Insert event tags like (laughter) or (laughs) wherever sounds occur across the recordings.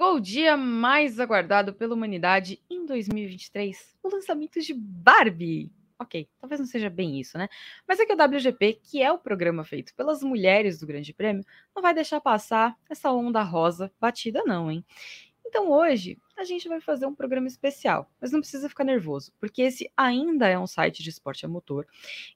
Chegou o dia mais aguardado pela humanidade em 2023, o lançamento de Barbie. Ok, talvez não seja bem isso, né? Mas é que o WGP, que é o programa feito pelas mulheres do Grande Prêmio, não vai deixar passar essa onda rosa batida, não, hein? Então hoje a gente vai fazer um programa especial, mas não precisa ficar nervoso, porque esse ainda é um site de esporte a motor.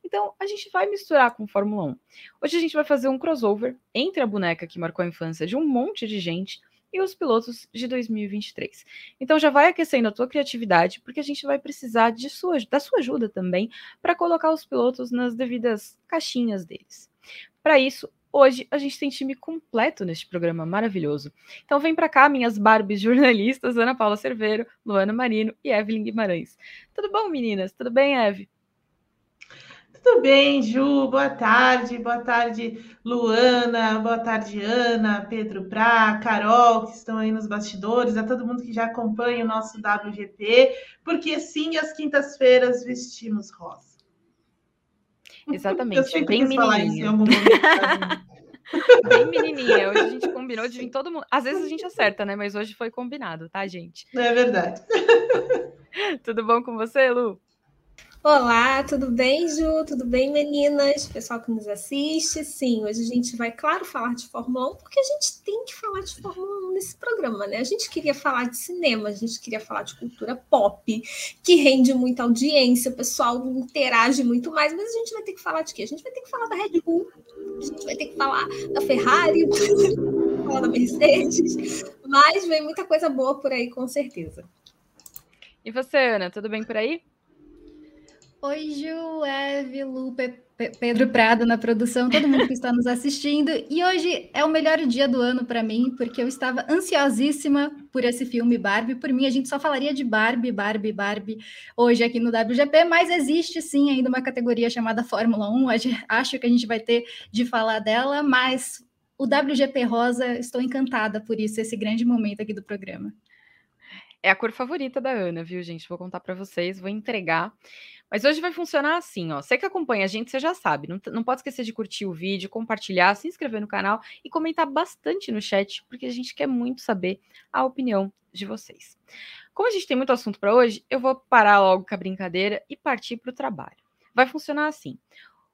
Então a gente vai misturar com Fórmula 1. Hoje a gente vai fazer um crossover entre a boneca que marcou a infância de um monte de gente e os pilotos de 2023. Então já vai aquecendo a tua criatividade, porque a gente vai precisar de sua, da sua ajuda também para colocar os pilotos nas devidas caixinhas deles. Para isso, hoje a gente tem time completo neste programa maravilhoso. Então vem para cá minhas Barbies jornalistas, Ana Paula Cerveiro, Luana Marino e Evelyn Guimarães. Tudo bom, meninas? Tudo bem, Eve? Tudo bem, Ju? Boa tarde, boa tarde, Luana, boa tarde, Ana, Pedro Prá, Carol, que estão aí nos bastidores, a todo mundo que já acompanha o nosso WGP, porque sim, às quintas-feiras vestimos rosa. Exatamente, Eu sempre bem falar isso em algum momento. (laughs) Bem menininha, hoje a gente combinou de vir todo mundo. Às vezes a gente acerta, né? Mas hoje foi combinado, tá, gente? É verdade. (laughs) Tudo bom com você, Lu? Olá, tudo bem, Ju? Tudo bem, meninas? Pessoal que nos assiste. Sim, hoje a gente vai, claro, falar de Fórmula 1, porque a gente tem que falar de Fórmula 1 nesse programa, né? A gente queria falar de cinema, a gente queria falar de cultura pop, que rende muita audiência, o pessoal interage muito mais, mas a gente vai ter que falar de quê? A gente vai ter que falar da Red Bull, a gente vai ter que falar da Ferrari, (laughs) falar da Mercedes, mas vem muita coisa boa por aí, com certeza. E você, Ana, tudo bem por aí? Oi, Ju, Eve, Lu, Pedro Prado na produção, todo mundo que está nos assistindo. E hoje é o melhor dia do ano para mim, porque eu estava ansiosíssima por esse filme Barbie. Por mim, a gente só falaria de Barbie, Barbie, Barbie hoje aqui no WGP, mas existe sim ainda uma categoria chamada Fórmula 1. Acho que a gente vai ter de falar dela, mas o WGP Rosa, estou encantada por isso, esse grande momento aqui do programa. É a cor favorita da Ana, viu, gente? Vou contar para vocês, vou entregar. Mas hoje vai funcionar assim, ó. Você que acompanha a gente, você já sabe. Não, não pode esquecer de curtir o vídeo, compartilhar, se inscrever no canal e comentar bastante no chat, porque a gente quer muito saber a opinião de vocês. Como a gente tem muito assunto para hoje, eu vou parar logo com a brincadeira e partir para o trabalho. Vai funcionar assim.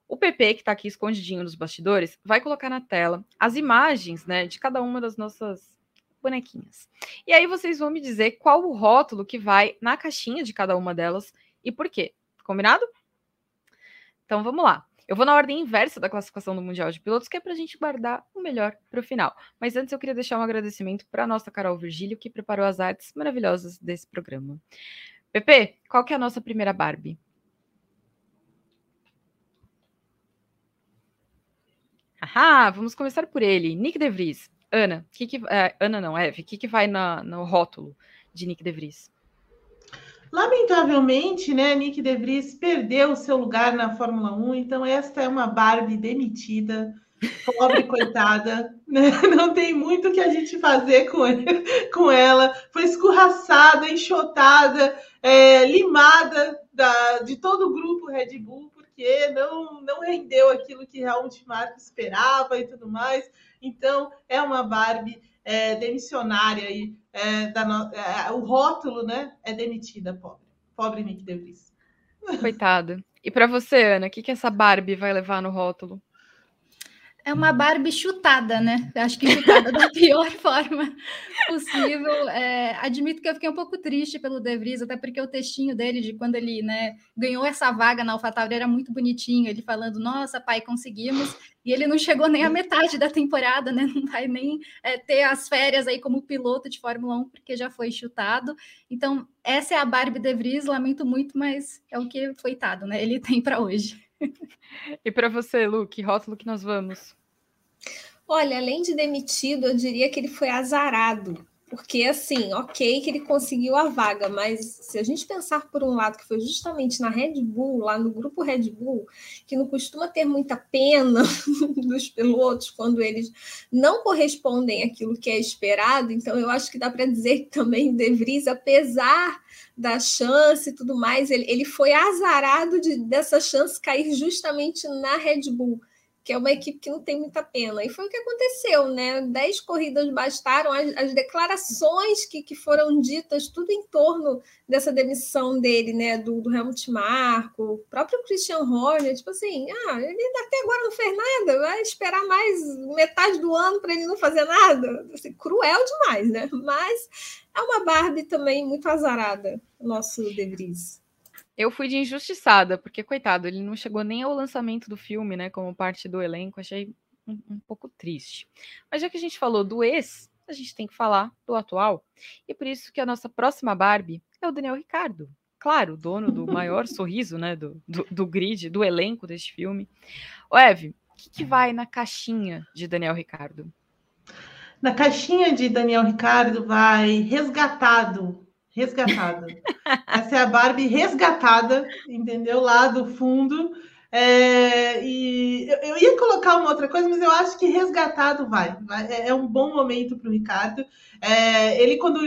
O PP, que está aqui escondidinho nos bastidores, vai colocar na tela as imagens né, de cada uma das nossas bonequinhas. E aí vocês vão me dizer qual o rótulo que vai na caixinha de cada uma delas e por quê. Combinado? Então vamos lá. Eu vou na ordem inversa da classificação do Mundial de Pilotos, que é para a gente guardar o melhor para o final. Mas antes eu queria deixar um agradecimento para a nossa Carol Virgílio, que preparou as artes maravilhosas desse programa. Pepe, qual que é a nossa primeira Barbie? Ah, vamos começar por ele, Nick De Vries. Ana, que que, é, Ana não, Eve, o que, que vai na, no rótulo de Nick De Vries? Lamentavelmente, né, Nick De Vries perdeu o seu lugar na Fórmula 1, então esta é uma Barbie demitida, pobre coitada, (laughs) né? não tem muito o que a gente fazer com, com ela, foi escorraçada, enxotada, é, limada da, de todo o grupo Red Bull, porque não, não rendeu aquilo que realmente Marco esperava e tudo mais, então é uma Barbie é, demissionária aí, é, da no... é, o rótulo, né, é demitida, pobre. Pobre Nick DeVries. Coitada. E para você, Ana, o que, que essa Barbie vai levar no rótulo? É uma Barbie chutada, né? Acho que chutada da (laughs) pior forma possível. É, admito que eu fiquei um pouco triste pelo De Vries, até porque o textinho dele, de quando ele né, ganhou essa vaga na AlphaTauri, era muito bonitinho. Ele falando, nossa, pai, conseguimos. E ele não chegou nem à metade da temporada, né? Não vai nem é, ter as férias aí como piloto de Fórmula 1, porque já foi chutado. Então, essa é a Barbie De Vries, lamento muito, mas é o que, coitado, né? Ele tem para hoje. (laughs) e para você, Lu, que rótulo que nós vamos? Olha, além de demitido, eu diria que ele foi azarado. Porque, assim, ok que ele conseguiu a vaga, mas se a gente pensar por um lado que foi justamente na Red Bull, lá no grupo Red Bull, que não costuma ter muita pena (laughs) dos pilotos quando eles não correspondem àquilo que é esperado, então eu acho que dá para dizer que também De Vries, apesar da chance e tudo mais, ele, ele foi azarado de, dessa chance cair justamente na Red Bull. Que é uma equipe que não tem muita pena. E foi o que aconteceu, né? Dez corridas bastaram, as, as declarações que, que foram ditas, tudo em torno dessa demissão dele, né? Do, do Helmut Marko, o próprio Christian Horner, tipo assim, ah, ele até agora não fez nada, vai esperar mais metade do ano para ele não fazer nada. Assim, cruel demais, né? Mas é uma Barbie também muito azarada, o nosso De Vries. Eu fui de injustiçada, porque, coitado, ele não chegou nem ao lançamento do filme, né? Como parte do elenco, achei um, um pouco triste. Mas já que a gente falou do ex, a gente tem que falar do atual. E por isso que a nossa próxima Barbie é o Daniel Ricardo. Claro, dono do (laughs) maior sorriso, né? Do, do, do, grid, do elenco deste filme. O Eve, o que, que vai na caixinha de Daniel Ricardo? Na caixinha de Daniel Ricardo vai resgatado resgatada. Essa é a Barbie resgatada, entendeu? Lá do fundo. É, e eu, ia colocar uma outra coisa, mas eu acho que resgatado vai. vai é, é um bom momento para o Ricardo. É, ele, quando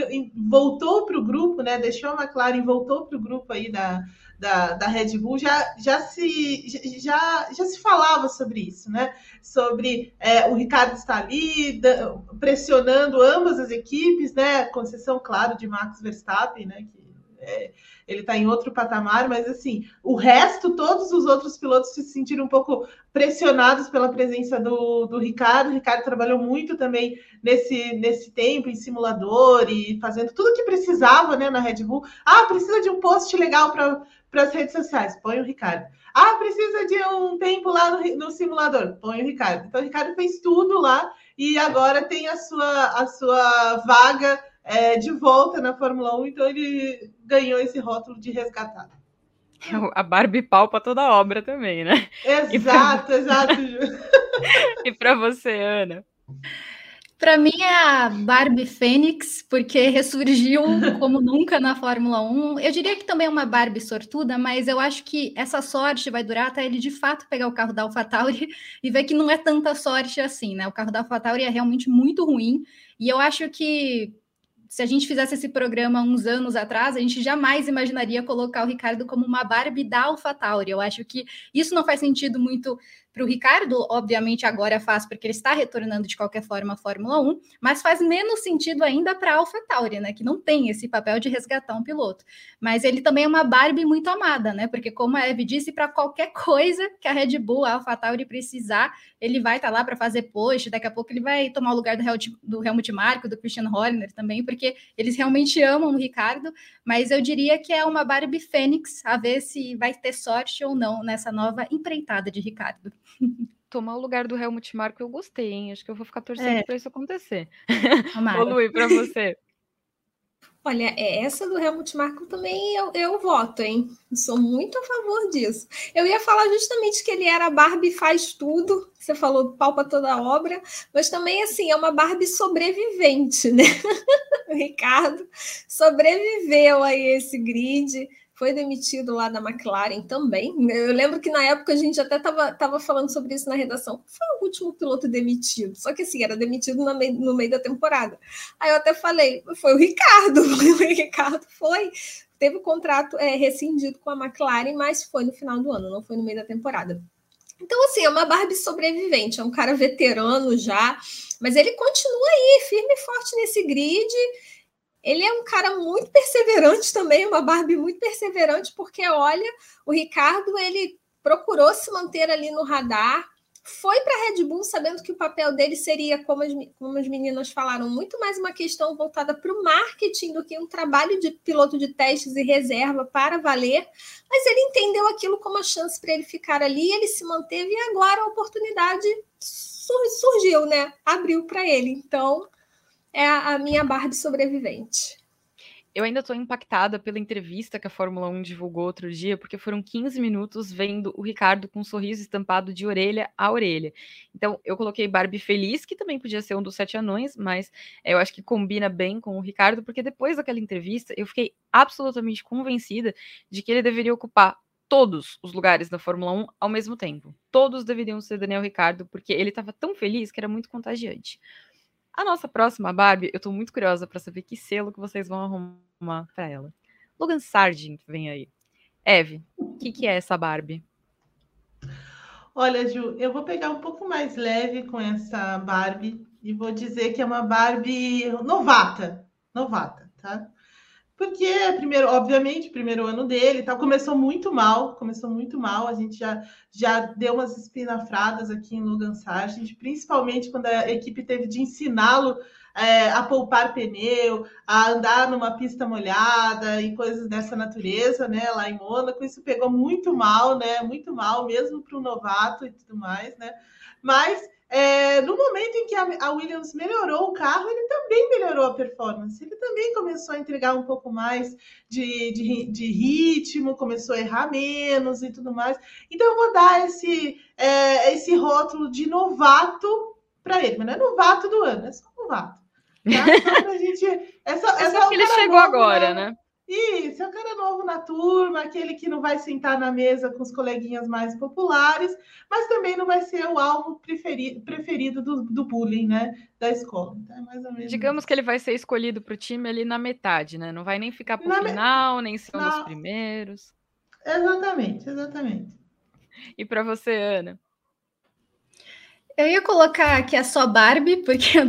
voltou para o grupo, né? Deixou a McLaren, voltou para o grupo aí da, da, da Red Bull, já, já, se, já, já se falava sobre isso, né? Sobre é, o Ricardo estar ali da, pressionando ambas as equipes, né? Exceção, claro, de Max Verstappen, né? Que é, ele está em outro patamar, mas assim, o resto, todos os outros pilotos se sentiram um pouco pressionados pela presença do, do Ricardo. O Ricardo trabalhou muito também nesse, nesse tempo em simulador e fazendo tudo que precisava né, na Red Bull. Ah, precisa de um post legal para para as redes sociais, põe o Ricardo. Ah, precisa de um tempo lá no, no, simulador, põe o Ricardo. Então, o Ricardo fez tudo lá e agora tem a sua, a sua vaga é, de volta na Fórmula 1, então ele ganhou esse rótulo de resgatado. A Barbie palpa toda a obra também, né? Exato, pra... exato. (laughs) e para você, Ana? Para mim é a Barbie Fênix, porque (laughs) ressurgiu como nunca na Fórmula 1. Eu diria que também é uma Barbie sortuda, mas eu acho que essa sorte vai durar até ele de fato pegar o carro da AlphaTauri (laughs) e ver que não é tanta sorte assim, né? O carro da AlphaTauri é realmente muito ruim e eu acho que se a gente fizesse esse programa uns anos atrás, a gente jamais imaginaria colocar o Ricardo como uma Barbie da AlphaTauri. Eu acho que isso não faz sentido muito para o Ricardo, obviamente agora faz porque ele está retornando de qualquer forma à Fórmula 1, mas faz menos sentido ainda para a AlphaTauri, né, que não tem esse papel de resgatar um piloto. Mas ele também é uma Barbie muito amada, né? Porque como a Eve disse, para qualquer coisa que a Red Bull, a AlphaTauri precisar, ele vai estar tá lá para fazer post, daqui a pouco ele vai tomar o lugar do, Helmut, do Helmut Marko, do Christian Horner também, porque eles realmente amam o Ricardo, mas eu diria que é uma Barbie Fênix, a ver se vai ter sorte ou não nessa nova empreitada de Ricardo. (laughs) Tomar o lugar do Helmut Marko eu gostei, hein? Acho que eu vou ficar torcendo é. para isso acontecer. (laughs) Ô, Luí, para você. Olha, é, essa do Helmut Marko também eu, eu voto, hein? Sou muito a favor disso. Eu ia falar justamente que ele era Barbie faz tudo, você falou palpa toda a obra, mas também, assim, é uma Barbie sobrevivente, né? (laughs) o Ricardo sobreviveu a esse grid, foi demitido lá da McLaren também. Eu lembro que na época a gente até estava tava falando sobre isso na redação. Foi o último piloto demitido, só que assim, era demitido no meio, no meio da temporada. Aí eu até falei, foi o Ricardo, (laughs) o Ricardo foi. Teve o contrato é, rescindido com a McLaren, mas foi no final do ano, não foi no meio da temporada. Então, assim, é uma Barbie sobrevivente, é um cara veterano já, mas ele continua aí, firme e forte nesse grid ele é um cara muito perseverante também, uma Barbie muito perseverante, porque olha, o Ricardo ele procurou se manter ali no radar, foi para a Red Bull sabendo que o papel dele seria, como as, como as meninas falaram, muito mais uma questão voltada para o marketing do que um trabalho de piloto de testes e reserva para valer, mas ele entendeu aquilo como uma chance para ele ficar ali, ele se manteve e agora a oportunidade surgiu, né? Abriu para ele. Então, é a, minha Barbie sobrevivente. Eu ainda estou impactada pela entrevista que a Fórmula 1 divulgou outro dia, porque foram 15 minutos vendo o Ricardo com um sorriso estampado de orelha a orelha. Então, eu coloquei Barbie feliz, que também podia ser um dos sete anões, mas eu acho que combina bem com o Ricardo, porque depois daquela entrevista, eu fiquei absolutamente convencida de que ele deveria ocupar todos os lugares da Fórmula 1 ao mesmo tempo. Todos deveriam ser Daniel Ricardo, porque ele estava tão feliz que era muito contagiante. A nossa próxima Barbie, eu tô muito curiosa para saber que selo que vocês vão arrumar para ela. Logan Sargent vem aí. Eve, o que, que é essa Barbie? Olha, Ju, eu vou pegar um pouco mais leve com essa Barbie e vou dizer que é uma Barbie novata, novata, tá? Porque, primeiro, obviamente, primeiro ano dele, tá, começou muito mal, começou muito mal. A gente já, já deu umas espinafradas aqui em Logan Sargent, principalmente quando a equipe teve de ensiná-lo é, a poupar pneu, a andar numa pista molhada e coisas dessa natureza, né? Lá em Mônaco, isso pegou muito mal, né? Muito mal, mesmo para o novato e tudo mais, né? Mas é, no momento em que a, Williams melhorou o carro, ele também melhorou a performance. Ele também começou a entregar um pouco mais de, de, de ritmo, começou a errar menos e tudo mais. Então, eu vou dar esse, é, esse rótulo de novato para ele, mas não é novato do ano, é só novato. Tá? Só gente. Essa, é essa ele chegou agora, né? né? Isso, é o cara novo na turma, aquele que não vai sentar na mesa com os coleguinhas mais populares, mas também não vai ser o alvo preferido, preferido do, do bullying, né? Da escola. Então, é mais ou menos Digamos isso. que ele vai ser escolhido para o time ali na metade, né? Não vai nem ficar para o final, me... nem ser um dos primeiros. Exatamente, exatamente. E para você, Ana? Eu ia colocar aqui a só Barbie, porque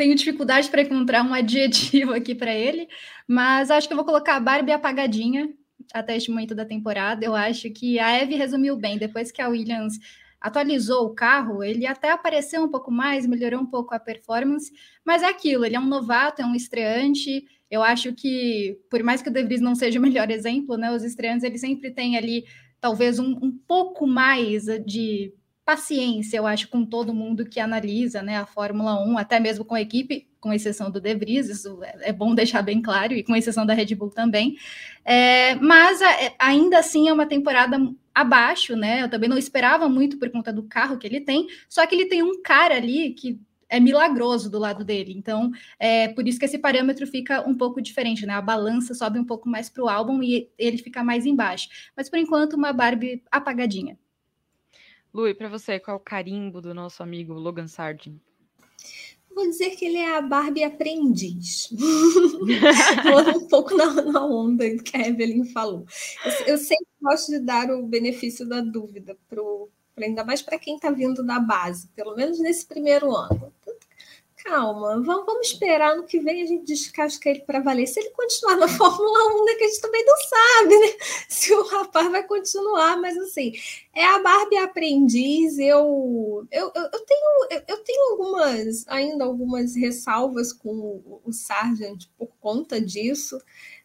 tenho dificuldade para encontrar um adjetivo aqui para ele, mas acho que eu vou colocar a Barbie apagadinha até este momento da temporada. Eu acho que a Eve resumiu bem. Depois que a Williams atualizou o carro, ele até apareceu um pouco mais, melhorou um pouco a performance, mas é aquilo, ele é um novato, é um estreante. Eu acho que, por mais que o De Vries não seja o melhor exemplo, né, os estreantes eles sempre têm ali talvez um, um pouco mais de paciência, eu acho, com todo mundo que analisa né, a Fórmula 1, até mesmo com a equipe, com exceção do De Vries, isso é, é bom deixar bem claro, e com exceção da Red Bull também. É, mas é, ainda assim é uma temporada abaixo, né? Eu também não esperava muito por conta do carro que ele tem, só que ele tem um cara ali que é milagroso do lado dele. Então, é por isso que esse parâmetro fica um pouco diferente, né? A balança sobe um pouco mais para o álbum e ele fica mais embaixo. Mas por enquanto, uma Barbie apagadinha. Lui, para você, qual é o carimbo do nosso amigo Logan Sargent? Vou dizer que ele é a Barbie aprendiz. (laughs) Falando um pouco na, na, onda do que a Evelyn falou. Eu, eu, sempre gosto de dar o benefício da dúvida, pro, ainda mais para quem está vindo da base, pelo menos nesse primeiro ano calma, vamos, vamos esperar no que vem a gente descasca ele para valer. Se ele continuar na (laughs) Fórmula 1, né, que a gente também não sabe, né? Se o rapaz vai continuar, mas assim, é a Barbie aprendiz. Eu, eu, eu, eu tenho, eu, tenho algumas, ainda algumas ressalvas com o, o Sargent por conta disso,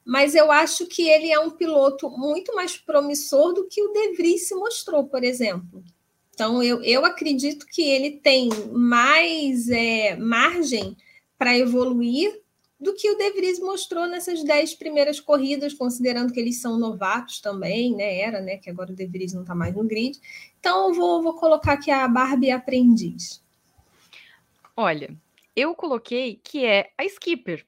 mas eu acho que ele é um piloto muito mais promissor do que o De Vries se mostrou, por exemplo. Então, eu, eu acredito que ele tem mais é, margem para evoluir do que o De Vries mostrou nessas dez primeiras corridas, considerando que eles são novatos também, né? Era, né? Que agora o De Vries não está mais no grid. Então, eu vou, vou colocar aqui a Barbie aprendiz. Olha, eu coloquei que é a Skipper,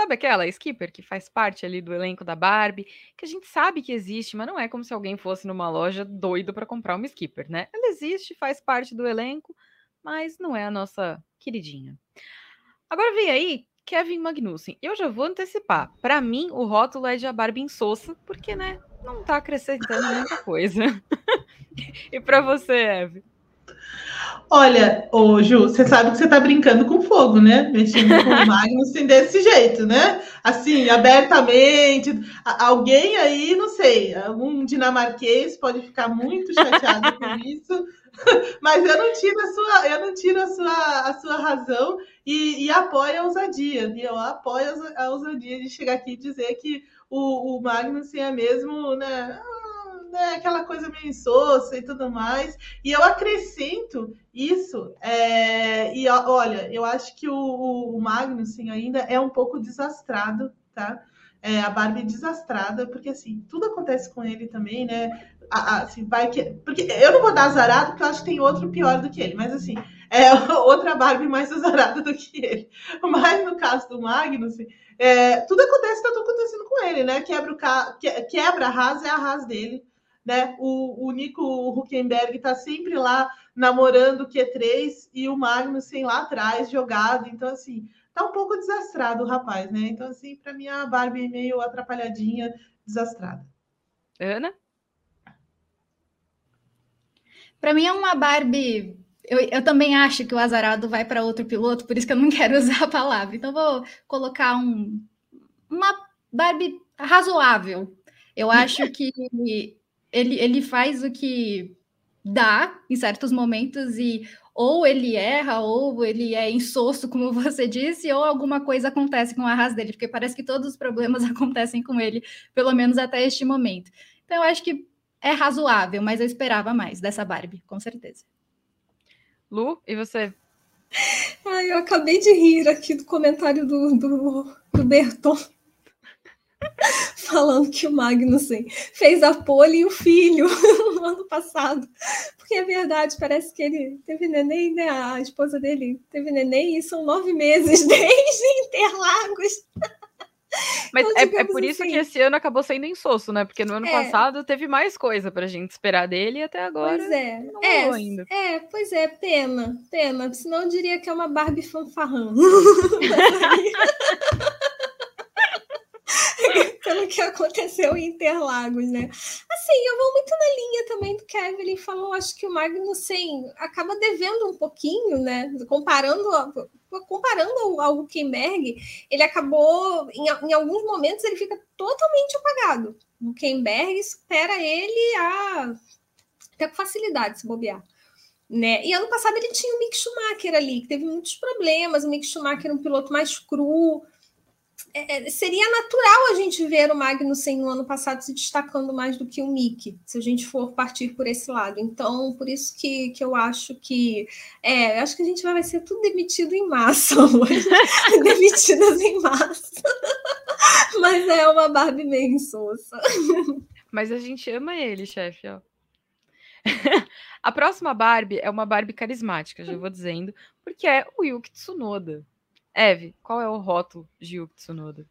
Sabe aquela skipper que faz parte ali do elenco da Barbie, que a gente sabe que existe, mas não é como se alguém fosse numa loja doido para comprar uma skipper, né? Ela existe, faz parte do elenco, mas não é a nossa queridinha. Agora vem aí Kevin Magnussen. Eu já vou antecipar. Para mim, o rótulo é de a Barbie insossa, porque, né, não tá acrescentando muita coisa. (laughs) e para você, Eve? Olha, ô Ju, você sabe que você está brincando com fogo, né? Mexendo com (laughs) o Magnussen desse jeito, né? Assim, abertamente. Alguém aí, não sei, algum dinamarquês pode ficar muito chateado com (laughs) isso, (laughs) mas eu não tiro a sua, eu não tiro a sua, a sua razão e, e apoio a ousadia, viu? Eu apoio a ousadia de chegar aqui e dizer que o, o Magnussen é mesmo, né? Né, aquela coisa meio insossa e tudo mais. E eu acrescento isso. É, e olha, eu acho que o, o Magnussen ainda é um pouco desastrado, tá? É, a Barbie desastrada, porque assim, tudo acontece com ele também, né? Assim, vai que. Porque eu não vou dar azarado, porque eu acho que tem outro pior do que ele, mas assim, (laughs) é outra Barbie mais azarada do que ele. Mas no caso do Magnussen, é, tudo acontece, tá tudo acontecendo com ele, né? Quebra, o ca... quebra a Haas, é a Haas dele né? O, o Nico Huckenberg está sempre lá namorando o Q3 e o Magnussen lá atrás jogado. Então, assim, tá um pouco desastrado o rapaz, né? Então, assim, para mim, a Barbie meio atrapalhadinha, desastrada. Ana? Para mim é uma Barbie. Eu, eu, também acho que o azarado vai para outro piloto, por isso que eu não (laughs) quero usar a palavra. Então vou colocar um, uma Barbie razoável. Eu (laughs) acho que ele, ele faz o que dá em certos momentos e ou ele erra, ou ele é insosso, como (laughs) você disse, ou alguma coisa acontece com a raça dele, porque parece que todos os problemas (laughs) acontecem com ele, pelo menos até este momento. Então, eu acho que é razoável, mas eu esperava mais dessa Barbie, com certeza. Lu, e você? Ai, eu acabei de rir aqui do comentário do, do, do Berton (laughs) falando que o Magnussen fez a pole e o filho (laughs) no ano passado. Porque é verdade, parece que ele teve neném, né? A esposa dele teve neném e são nove meses (laughs) desde Interlagos. Mas então, é, é, por isso assim. que esse ano acabou sendo insosso, né? Porque no ano é. passado teve mais coisa pra gente esperar dele e até agora pois é. não é, ainda. É, pois é, pena, pena. Senão eu diria que é uma Barbie fanfarrão. (laughs) pelo que aconteceu em Interlagos, né? Assim, eu vou muito na linha também do que a Evelyn falou. Acho que o Magnussen acaba devendo um pouquinho, né? Comparando, comparando ao Huckenberg, ele acabou, em, em alguns momentos, ele fica totalmente apagado. O Huckenberg supera ele a, até com facilidade, se bobear. Né? E ano passado ele tinha o Mick Schumacher ali, que teve muitos problemas. O Mick Schumacher era um piloto mais cru, é, é, seria natural a gente ver o Magnussen no ano passado se destacando mais do que o Mick, se a gente for partir por esse lado. Então, por isso que, que eu acho que é, acho que a gente vai ser tudo demitido em massa (laughs) hoje. (laughs) Demitidas em massa. (laughs) Mas é uma Barbie meio insossa. Mas a gente ama ele, chefe, ó. a próxima Barbie é uma Barbie carismática, já vou dizendo, porque é o Yuki Tsunoda. Eve, qual é o rótulo de Yuki Tsunoda?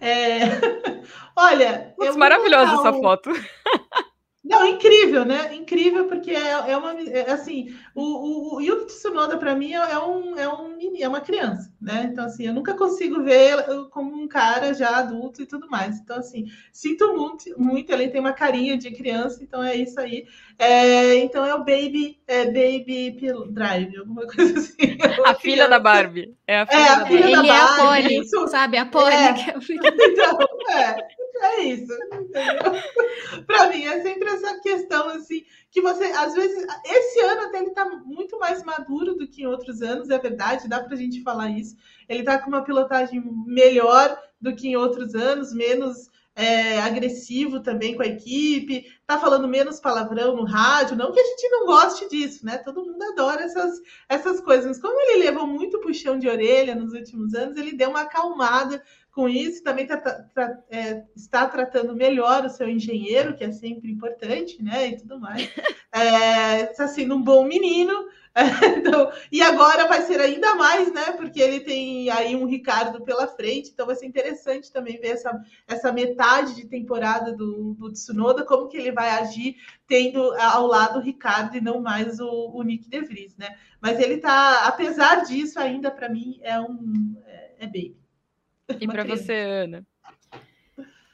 É... (laughs) Olha, Nossa, maravilhosa essa foto. (laughs) Não, incrível, né? Incrível, porque é, é uma. É, assim, o, o, o Yuki Tsunoda, para mim, é, é, um, é, um, é uma criança, né? Então, assim, eu nunca consigo ver como um cara já adulto e tudo mais. Então, assim, sinto muito, muito. Ele tem uma carinha de criança, então é isso aí. É, então, é o Baby, é Baby Drive, alguma coisa (laughs) assim. A filha da Barbie. É a filha, é, da, a filha Barbie. da Ele Barbie. é a Polly, sabe? A Polly. É. Que é a filha. (laughs) Então, é. É isso, (laughs) Para mim é sempre essa questão assim que você às vezes esse ano até ele tá muito mais maduro do que em outros anos, é verdade, dá para a gente falar isso. Ele tá com uma pilotagem melhor do que em outros anos, menos é, agressivo também com a equipe, tá falando menos palavrão no rádio, não que a gente não goste disso, né? Todo mundo adora essas, essas coisas, mas como ele levou muito puxão de orelha nos últimos anos, ele deu uma acalmada com isso, também tá, tá, é, está tratando melhor o seu engenheiro, que é sempre importante, né? E tudo mais. (laughs) É, está sendo um bom menino. (laughs) então, e agora vai ser ainda mais, né? Porque ele tem aí um Ricardo pela frente, então vai ser interessante também ver essa, essa metade de temporada do, do Tsunoda, como que ele vai agir tendo ao lado o Ricardo e não mais o, o Nick De Vries, né? Mas ele tá, apesar disso, ainda para mim é um é, é baby. E para você, Ana?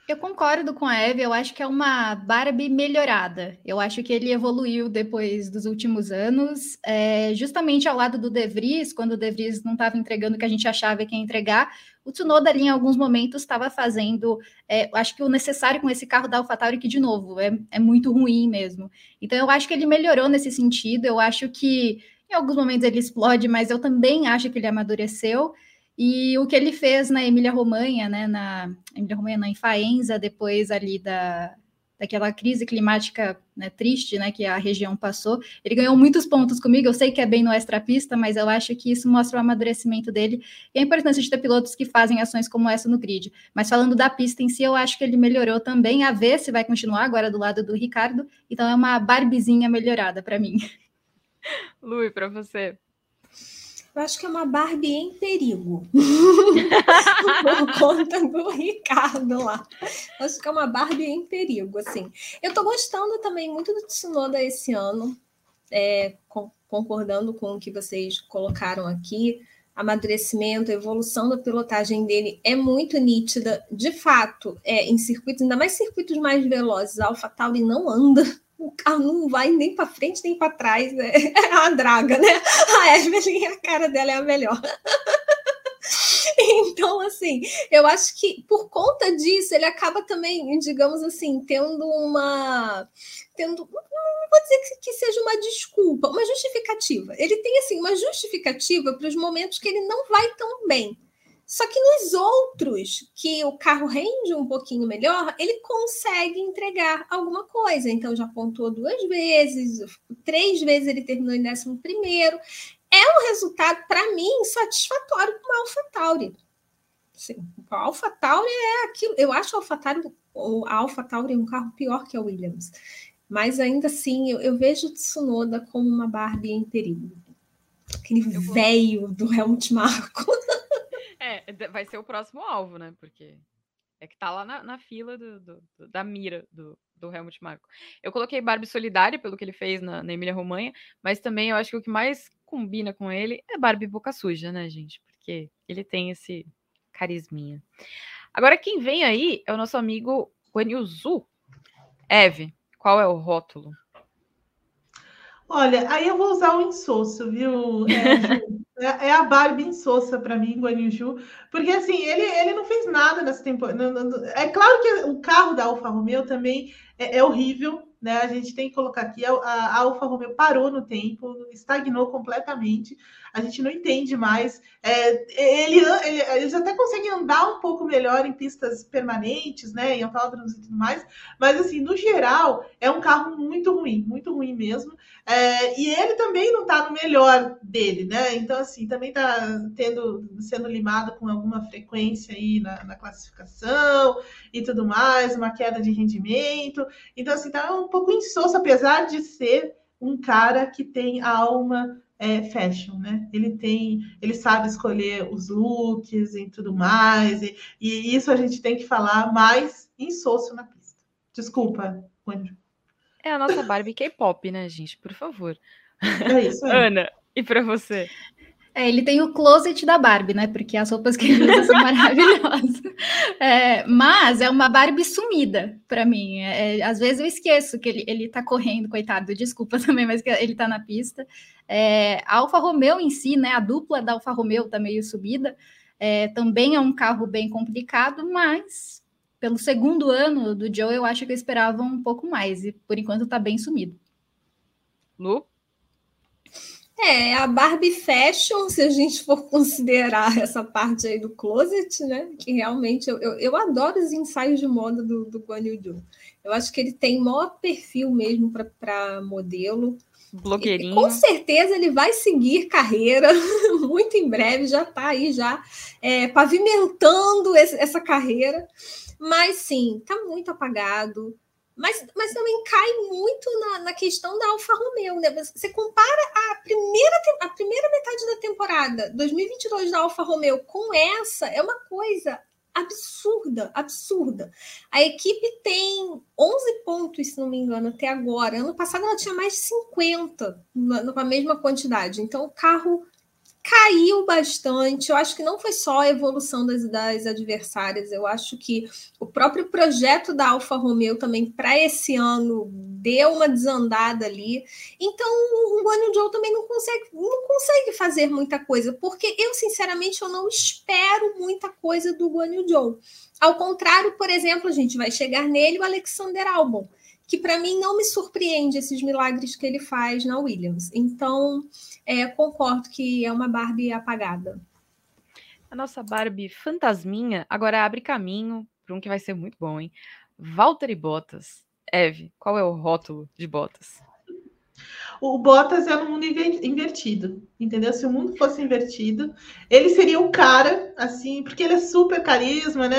Eu concordo com a Eve, eu acho que é uma Barbie melhorada. Eu acho que ele evoluiu depois dos últimos anos, é, justamente ao lado do De Vries, quando o De Vries não estava entregando o que a gente achava que ia entregar, o Tsunoda ali em alguns momentos estava fazendo, é, acho que o necessário com esse carro da AlphaTauri, que de novo, é, é muito ruim mesmo. Então eu acho que ele melhorou nesse sentido, eu acho que em alguns momentos ele explode, mas eu também acho que ele amadureceu. E o que ele fez na Emília Romanha, né, na Emília Romanha, na Faenza, depois ali da, daquela crise climática né, triste, né, que a região passou, ele ganhou muitos pontos comigo. Eu sei que é bem no extra-pista, mas eu acho que isso mostra o amadurecimento dele e a importância de ter pilotos que fazem ações como essa no grid. Mas falando da pista em si, eu acho que ele melhorou também. A ver se vai continuar agora do lado do Ricardo. Então é uma barbizinha melhorada para mim. Lui, para você. Eu acho que é uma Barbie em perigo. (laughs) Por conta do Ricardo lá. Eu acho que é uma Barbie em perigo, assim. Eu tô gostando também muito do Tsunoda esse ano. É, concordando com o que vocês colocaram aqui. Amadurecimento, evolução da pilotagem dele é muito nítida. De fato, é, em circuitos, ainda mais circuitos mais velozes, a AlphaTauri não anda o carro não vai nem para frente nem para trás, né? (laughs) É a draga, né? A Evelyn, a cara dela é a melhor. (laughs) Então, assim, eu acho que por conta disso, ele acaba também, digamos assim, tendo uma. Tendo, não vou dizer que seja uma desculpa, uma justificativa. Ele tem, assim, uma justificativa para os momentos que ele não vai tão bem. Só que nos outros, que o carro rende um pouquinho melhor, ele consegue entregar alguma coisa. Então, já pontuou duas vezes, três vezes ele terminou em décimo primeiro. É um resultado, para mim, satisfatório com o AlphaTauri. Sim, o AlphaTauri é aquilo. Eu acho o AlphaTauri, o AlphaTauri um carro pior que a Williams. Mas ainda assim, eu, eu vejo o Tsunoda como uma Barbie em perigo. Aquele vou... velho do Helmut Marko. (laughs) É, vai ser o próximo alvo, né? Porque é que tá lá na, na fila do, do, da mira do, do Helmut Marko. Eu coloquei Barbie solidária pelo que ele fez na, na Emília Romanha, mas também eu acho que o que mais combina com ele é Barbie boca suja, né, gente? Porque ele tem esse carisminha. Agora, quem vem aí é o nosso amigo Guanilzu. Eve, qual é o rótulo? Olha, aí eu vou usar o insosso, viu? É, (laughs) é, é a Barbie insossa para mim, Guanyu porque assim, ele, ele não fez nada nessa temporada. É claro que o carro da Alfa Romeo também é, é horrível, né? A gente tem que colocar aqui, a, a Alfa Romeo parou no tempo, estagnou completamente, a gente não entende mais. É, ele, ele, eles até conseguem andar um pouco melhor em pistas permanentes, né? Em autódromos e tudo mais, mas assim, no geral, é um carro muito ruim, muito ruim mesmo. É, e ele também não está no melhor dele, né? Então, assim, também está tendo, sendo limado com alguma frequência aí na, na classificação e tudo mais, uma queda de rendimento. Então, assim, tá um pouco insosso, apesar de ser um cara que tem a alma é, fashion, né? Ele tem, ele sabe escolher os looks e tudo mais, e, e isso a gente tem que falar mais insosso na pista. Desculpa, Wendy. É a nossa Barbie K-pop, né, gente? Por favor. É isso aí. (laughs) Ana, e para você? É, ele tem o closet da Barbie, né? Porque as roupas que ele usa são (laughs) maravilhosas. É, mas é uma Barbie sumida para mim. É, às vezes eu esqueço que ele, ele tá correndo, coitado, desculpa (laughs) também, mas que ele tá na pista. É, a Alfa Romeo em si, né? A dupla da Alfa Romeo tá meio subida. É, também é um carro bem complicado, mas pelo segundo ano do Joe, eu acho que eu esperava um pouco mais, e por enquanto tá bem sumido. Lu? É, a Barbie Fashion, se a gente for (laughs) considerar essa parte aí do closet, né? Que realmente eu, eu, eu adoro os ensaios de moda do, do Guan Yu Eu acho que ele tem maior perfil mesmo para modelo. Blogueirinho. Com certeza ele vai seguir carreira (laughs) muito em breve, já está aí já é, pavimentando esse, essa carreira. Mas sim, está muito apagado mas, mas também cai muito na, na questão da Alfa Romeo, né? Você compara a primeira, a primeira metade da temporada 2022 da Alfa Romeo com essa, é uma coisa absurda, absurda. A equipe tem 11 pontos, se não me engano, até agora. Ano passado ela tinha mais de 50 na, na mesma quantidade. Então o carro caiu bastante. Eu acho que não foi só a evolução das, das adversárias, eu acho que o próprio projeto da Alfa Romeo também para esse ano deu uma desandada ali. Então o Guanyu Zhou também não consegue, não consegue fazer muita coisa, porque eu, sinceramente, eu não espero muita coisa do Guanyu Zhou. Ao contrário, por exemplo, a gente vai chegar nele o Alexander Albon que para mim não me surpreende esses milagres que ele faz na Williams. Então, é, concordo que é uma Barbie apagada. A nossa Barbie fantasminha agora abre caminho para um que vai ser muito bom, hein? Valtteri Bottas. Eve, qual é o rótulo de Bottas? O Bottas é no mundo invertido, entendeu? Se o mundo fosse invertido, ele seria o cara, assim, porque ele é super carisma, né?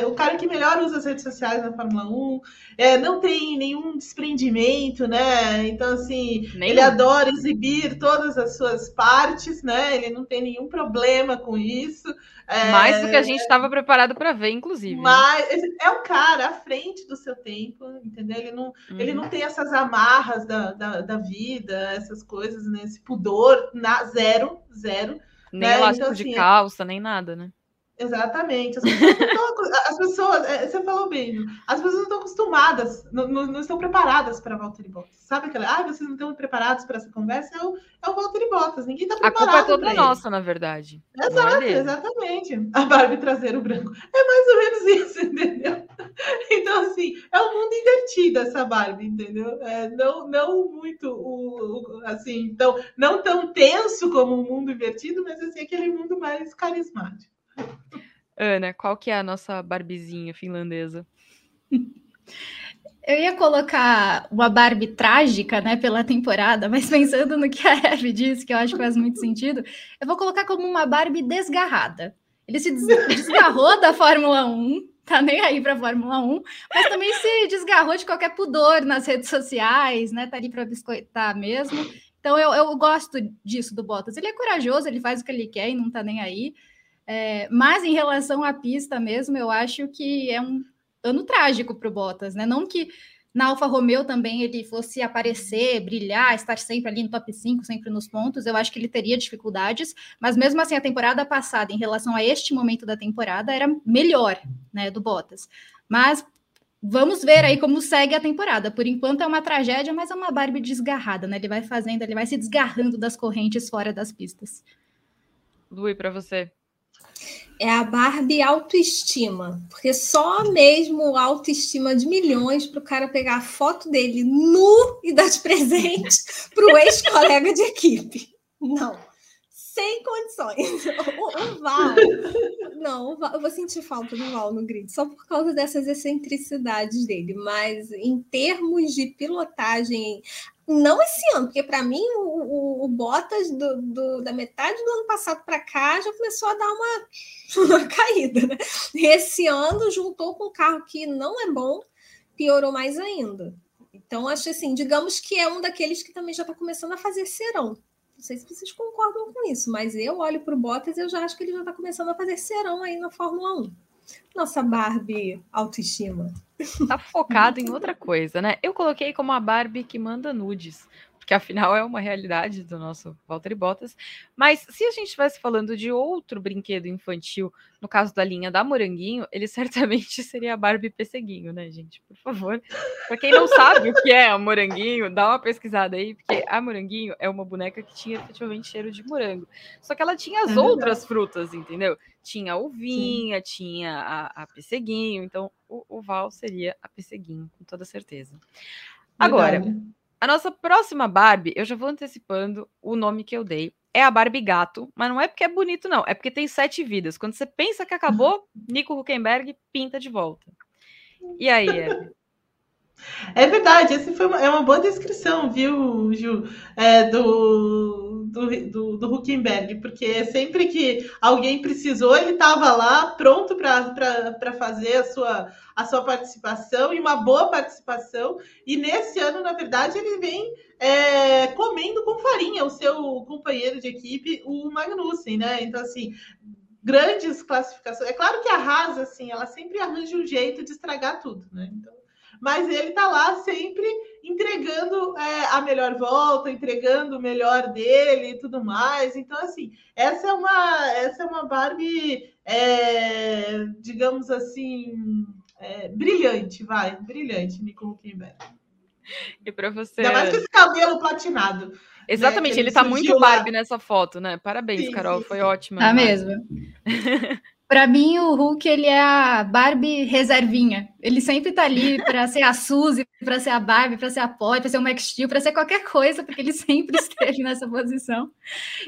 É o cara que melhor usa as redes sociais na Fórmula 1, é, não tem nenhum desprendimento, né? Então, assim, Nem ele adora exibir todas as suas partes, né? Ele não tem nenhum problema com isso. É... Mais do que a gente estava preparado para ver, inclusive. Né? Mas é o cara à frente do seu tempo, entendeu? Ele não, uhum. ele não tem essas amarras da, da, da, vida, essas coisas, né? esse pudor, na, zero, zero. Nem né? elástico então, assim, de calça, nem nada, né? Exatamente. As pessoas, as pessoas é, você falou bem, as pessoas não estão acostumadas, não, não, não estão preparadas para Valtteri Bottas. Sabe aquela, ah, vocês não estão preparados para essa conversa? É o, é o Valtteri Bottas, ninguém está preparado. A culpa é toda nossa, na verdade. É Exato, é exatamente. A Barbie traseiro branco. É mais ou menos isso, (laughs) entendeu? Então, assim, é um mundo invertido essa Barbie, entendeu? É, não, não muito, o, o, assim, então, não tão tenso como o um mundo invertido, mas assim, aquele mundo mais carismático. Ana, qual que é a nossa barbizinha finlandesa? Eu ia colocar uma Barbie trágica, né, pela temporada, mas pensando no que a Eve disse, que eu acho que faz muito sentido, eu vou colocar como uma Barbie desgarrada. Ele se desgarrou da Fórmula 1, tá nem aí para Fórmula 1, mas também se desgarrou de qualquer pudor nas redes sociais, né, tá ali para biscoitar mesmo. Então eu, eu gosto disso do Bottas. Ele é corajoso, ele faz o que ele quer e não tá nem aí. É, mas em relação à pista mesmo, eu acho que é um ano trágico para o Bottas, né? Não que na Alfa Romeo também ele fosse aparecer, brilhar, estar sempre ali no top 5, sempre nos pontos, eu acho que ele teria dificuldades, mas mesmo assim a temporada passada, em relação a este momento da temporada, era melhor, né, do Bottas. Mas vamos ver aí como segue a temporada. Por enquanto é uma tragédia, mas é uma Barbie desgarrada, né? Ele vai fazendo, ele vai se desgarrando das correntes fora das pistas. Lui, para você é a Barbie autoestima, porque só mesmo autoestima de milhões para o cara pegar a foto dele nu e dar de presente para o ex-colega de equipe. Não, sem condições. O, o Val, não, o Val, eu vou sentir falta do Val no grid, só por causa dessas excentricidades dele, mas em termos de pilotagem, não esse ano, porque para mim o, o, o Bottas do, do, da metade do ano passado para cá já começou a dar uma, (laughs) uma caída. Né? Esse ano juntou com um carro que não é bom, piorou mais ainda. Então, acho assim, digamos que é um daqueles que também já está começando a fazer serão. Não sei se vocês concordam com isso, mas eu olho para o Bottas e eu já acho que ele já está começando a fazer serão aí na Fórmula 1. Nossa Barbie autoestima. Tá focado em outra coisa, né? Eu coloquei como a Barbie que manda nudes porque afinal é uma realidade do nosso Valtteri Bottas. Mas se a gente estivesse falando de outro brinquedo infantil, no caso da linha da Moranguinho, ele (laughs) certamente seria a Barbie Pesseguinho, né, gente? Por favor. Para quem não sabe o que é a Moranguinho, dá uma pesquisada aí, porque a Moranguinho é uma boneca que tinha efetivamente cheiro de morango. Só que ela tinha as é outras frutas, entendeu? Tinha a uvinha, Sim. tinha a, a Pesseguinho, então o, o Val seria a Pesseguinho, com toda certeza. Agora, Verdade. A nossa próxima Barbie, eu já vou antecipando o nome que eu dei. É a Barbie Gato, mas não é porque é bonito, não. É porque tem sete vidas. Quando você pensa que acabou, (laughs) Nico Huckenberg pinta de volta. E aí, (laughs) Eve? É verdade, essa foi uma, é uma boa descrição, viu, Ju, é, do, do, do, do Huckenberg, porque sempre que alguém precisou, ele estava lá pronto para fazer a sua, a sua participação e uma boa participação. E nesse ano, na verdade, ele vem é, comendo com farinha o seu companheiro de equipe, o Magnussen, né? Então, assim, grandes classificações. É claro que a Haas, assim, ela sempre arranja um jeito de estragar tudo, né? Então, mas ele está lá sempre entregando é, a melhor volta, entregando o melhor dele e tudo mais. Então, assim, essa é uma, essa é uma Barbie, é, digamos assim, é, brilhante, vai, brilhante, Nico Huckenberg. E para você. Ainda mais com esse cabelo platinado. Né, Exatamente, né, ele, ele tá muito Barbie lá. nessa foto, né? Parabéns, sim, Carol, sim, foi sim. ótima. Tá mesmo. (laughs) Para mim, o Hulk ele é a Barbie reservinha. Ele sempre tá ali (laughs) para ser a Suzy, para ser a Barbie, para ser a Polly, para ser o Max Steel, para ser qualquer coisa, porque ele (laughs) sempre esteve nessa posição.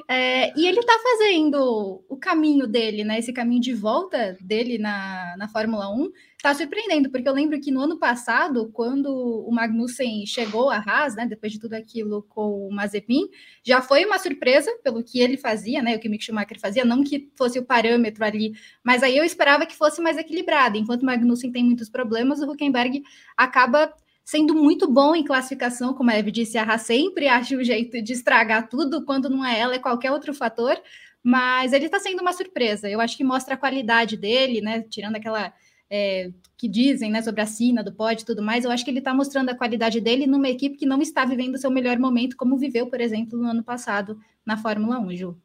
É, e ele tá fazendo o caminho dele, né? Esse caminho de volta dele na, na Fórmula 1 está surpreendendo, porque eu lembro que no ano passado, quando o Magnussen chegou à Haas, né, depois de tudo aquilo com o Mazepin, já foi uma surpresa pelo que ele fazia, né, o que o Mick Schumacher fazia, não que fosse o parâmetro ali, mas aí eu esperava que fosse mais equilibrado. Enquanto o Magnussen tem muitos problemas, o Huckenberg acaba sendo muito bom em classificação, como a Eve disse, a Haas sempre acha o jeito de estragar tudo, quando não é ela, é qualquer outro fator, mas ele está sendo uma surpresa. Eu acho que mostra a qualidade dele, né, tirando aquela é, que dizem né, sobre a Sina, do pod e tudo mais, eu acho que ele está mostrando a qualidade dele numa equipe que não está vivendo o seu melhor momento, como viveu, por exemplo, no ano passado na Fórmula 1, Ju.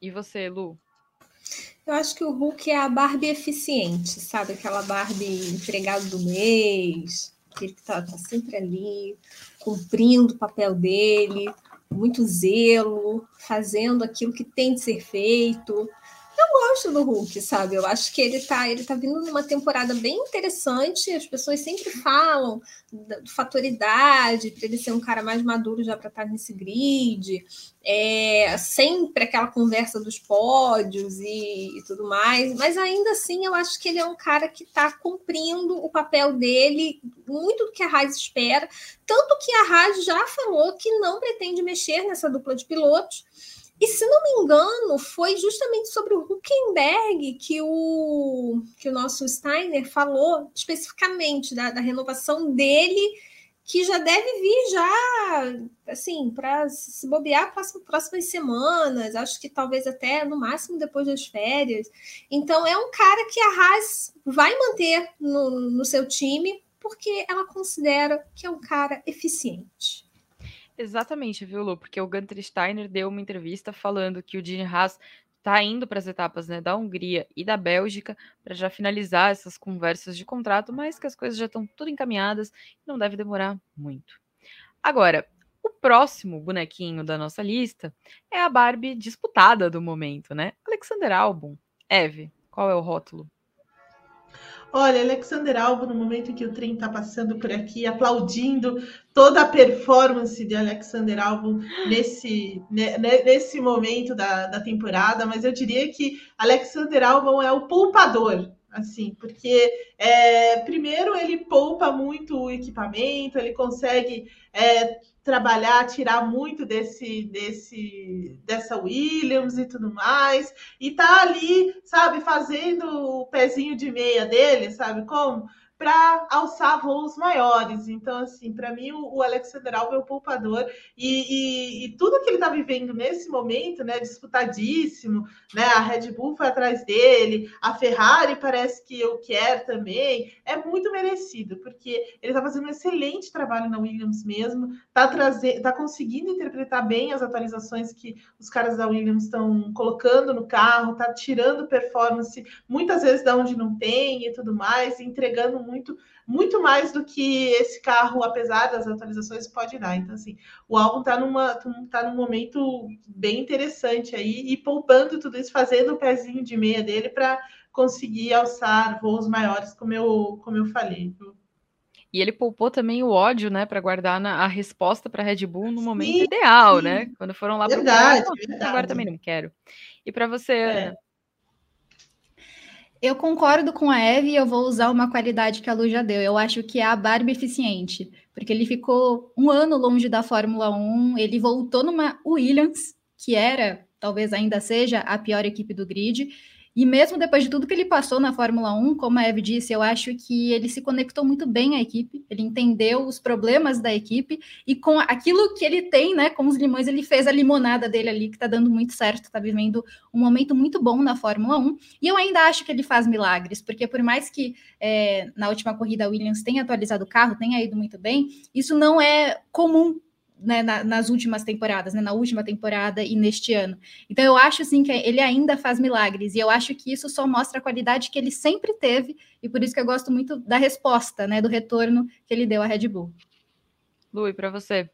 E você, Lu? Eu acho que o Hulk é a Barbie eficiente, sabe? Aquela Barbie empregado do mês, que está tá sempre ali, cumprindo o papel dele, muito zelo, fazendo aquilo que tem de ser feito eu gosto do Hulk, sabe? Eu acho que ele tá, ele tá vindo numa temporada bem interessante. As pessoas sempre falam da fator idade, para ele ser um cara mais maduro já para estar tá nesse grid. É, sempre aquela conversa dos pódios e, e, tudo mais, mas ainda assim eu acho que ele é um cara que está cumprindo o papel dele, muito do que a Haas espera, tanto que a Haas já falou que não pretende mexer nessa dupla de pilotos, e se não me engano, foi justamente sobre o Huckenberg que o, que o nosso Steiner falou especificamente da, da renovação dele, que já deve vir já, assim, para se bobear as próximas semanas, acho que talvez até no máximo depois das férias. Então é um cara que a Haas vai manter no, no seu time, porque ela considera que é um cara eficiente. Exatamente, viu, Lu? Porque o Gunter Steiner deu uma entrevista falando que o Gene Haas está indo para as etapas né, da Hungria e da Bélgica para já finalizar essas conversas de contrato, mas que as coisas já estão tudo encaminhadas e não deve demorar muito. Agora, o próximo bonequinho da nossa lista é a Barbie disputada do momento, né? Alexander Albon. Eve, qual é o rótulo? Olha, Alexander Alvo, no momento em que o trem está passando por aqui, aplaudindo toda a performance de Alexander Alvo nesse, nesse momento da, da temporada, mas eu diria que Alexander Albon é o poupador, assim, porque é, primeiro ele poupa muito o equipamento, ele consegue é, trabalhar, tirar muito desse, desse, dessa Williams e tudo mais, e tá ali, sabe, fazendo o pezinho de meia dele, sabe como? Para alçar voos maiores. Então, assim, para mim, o, Alexander Albon é o poupador e, e, e, tudo que ele está vivendo nesse momento, né, disputadíssimo, né, a Red Bull foi atrás dele, a Ferrari parece que eu quero também, é muito merecido, porque ele está fazendo um excelente trabalho na Williams mesmo, está tá conseguindo interpretar bem as atualizações que os caras da Williams estão colocando no carro, está tirando performance muitas vezes da onde não tem e tudo mais, entregando muito, muito mais do que esse carro, apesar das atualizações, pode dar. Então, assim, o álbum está numa tá num momento bem interessante aí e poupando tudo isso, fazendo o pezinho de meia dele para conseguir alçar voos maiores, como eu, como eu falei. E ele poupou também o ódio, né, para guardar na, a resposta para Red Bull no momento sim, ideal, né? sim. né? Quando foram lá verdade, procurar, agora também não quero. E para você, é. Ana? Eu concordo com a Eve e eu vou usar uma qualidade que a Lu já deu. Eu acho que é a Barbie eficiente, porque ele ficou um ano longe da Fórmula 1, ele voltou numa Williams, que era, talvez ainda seja, a pior equipe do grid, e mesmo depois de tudo que ele passou na Fórmula 1, como a Eve disse, eu acho que ele se conectou muito bem à equipe, ele entendeu os problemas da equipe e com aquilo que ele tem, né, com os limões, ele fez a limonada dele ali, que tá dando muito certo, tá vivendo um momento muito bom na Fórmula 1. E eu ainda acho que ele faz milagres, porque por mais que é, na última corrida a Williams tenha atualizado o carro, tenha ido muito bem, isso não é comum né, na, nas últimas temporadas, né, na última temporada e neste ano. Então eu acho assim que ele ainda faz milagres e eu acho que isso só mostra a qualidade que ele sempre teve e por isso que eu gosto muito da resposta, né, do retorno que ele deu à Red Bull. Lu, para você?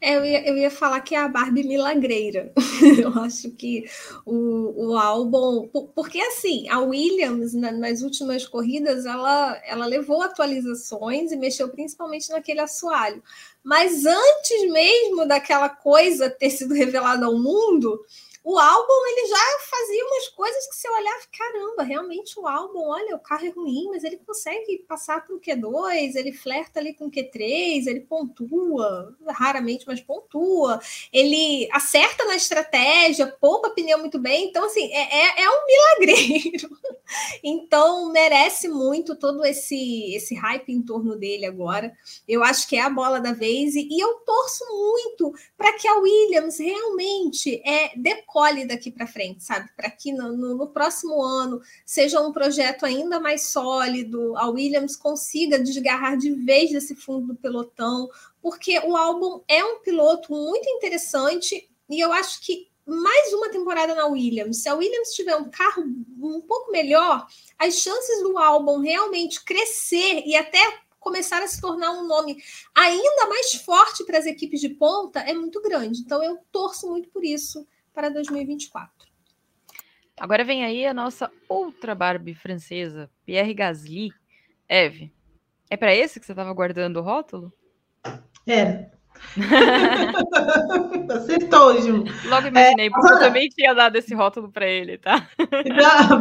É, eu, ia, eu ia falar que é a Barbie milagreira. (laughs) eu acho que o, o álbum. Porque, assim, a Williams, na, nas últimas corridas, ela, ela levou atualizações e mexeu principalmente naquele assoalho. Mas antes mesmo daquela coisa ter sido revelada ao mundo, o álbum ele já fazia umas coisas que você olhava, caramba, realmente o álbum, olha, o carro é ruim, mas ele consegue passar para o Q2, ele flerta ali com o Q3, ele pontua, raramente, mas pontua, ele acerta na estratégia, poupa pneu muito bem, então assim, é, é, é um milagreiro. (laughs) então merece muito todo esse, esse hype em torno dele agora. Eu acho que é a bola da vez e, e eu torço muito para que a Williams realmente é colhe daqui para frente, sabe? Para que no, no, no, próximo ano seja um projeto ainda mais sólido, a Williams consiga desgarrar de vez desse fundo do pelotão, porque o álbum é um piloto muito interessante e eu acho que mais uma temporada na Williams. Se a Williams tiver um carro um pouco melhor, as chances do álbum realmente crescer e até começar a se tornar um nome ainda mais forte para as equipes de ponta é muito grande. Então eu torço muito por isso para 2024. Agora vem aí a nossa outra Barbie francesa, Pierre Gasly. Eve, é para esse que você estava guardando o rótulo? É. (laughs) Acertou, Ju. Logo imaginei, é, porque eu também tinha dado esse rótulo para ele, tá?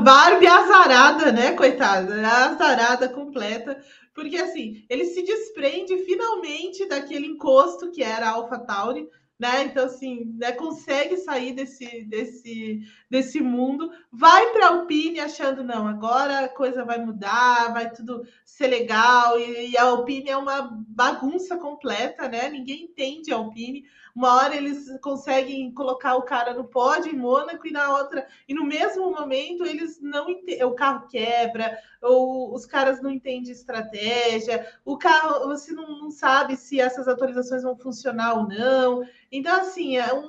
Barbie azarada, né, coitada? Azarada completa. Porque, assim, ele se desprende finalmente daquele encosto que era a Alpha Tauri, né? Então, assim, né, consegue sair desse, desse, desse mundo, vai para a Alpine achando, não, agora a coisa vai mudar, vai tudo ser legal, e, e, a Alpine é uma bagunça completa, né? Ninguém entende a Alpine. Uma hora eles conseguem colocar o cara no pódio em Mônaco, e na outra, e no mesmo momento eles não o carro quebra, ou os caras não entendem estratégia, o carro você não, não sabe se essas atualizações vão funcionar ou não. Então, assim, é um,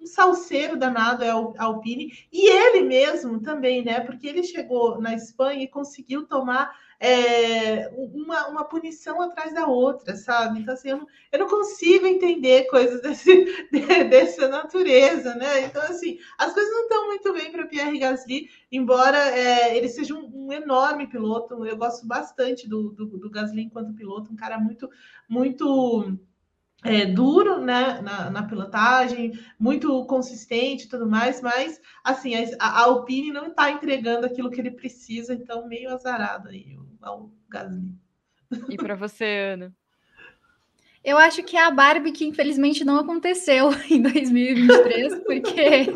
um salseiro danado é a Alpine, e ele mesmo também, né? Porque ele chegou na Espanha e conseguiu tomar é, uma, uma punição atrás da outra, sabe? Então, assim, eu não, eu não consigo entender coisas (laughs) desse, de, dessa natureza, né? Então, assim, as coisas não estão muito bem para Pierre Gasly, embora é, ele seja um, um, enorme piloto. Eu gosto bastante do, do, do Gasly enquanto piloto, um cara muito, muito é, duro né, na, na, pilotagem, muito consistente e tudo mais, mas assim, a, a Alpine não está entregando aquilo que ele precisa, então meio azarado aí o, o Gasly. E para você, Ana? Eu acho que é a Barbie que infelizmente não aconteceu (laughs) em 2023, porque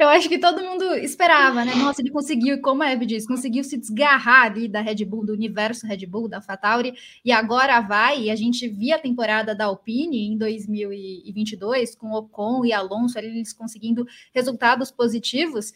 eu acho que todo mundo esperava, né? Nossa, ele conseguiu, como a Eve disse, conseguiu se desgarrar ali da Red Bull, do universo Red Bull, da Fatauri, e agora vai. E a gente via a temporada da Alpine em 2022, com Ocon e Alonso, eles conseguindo resultados positivos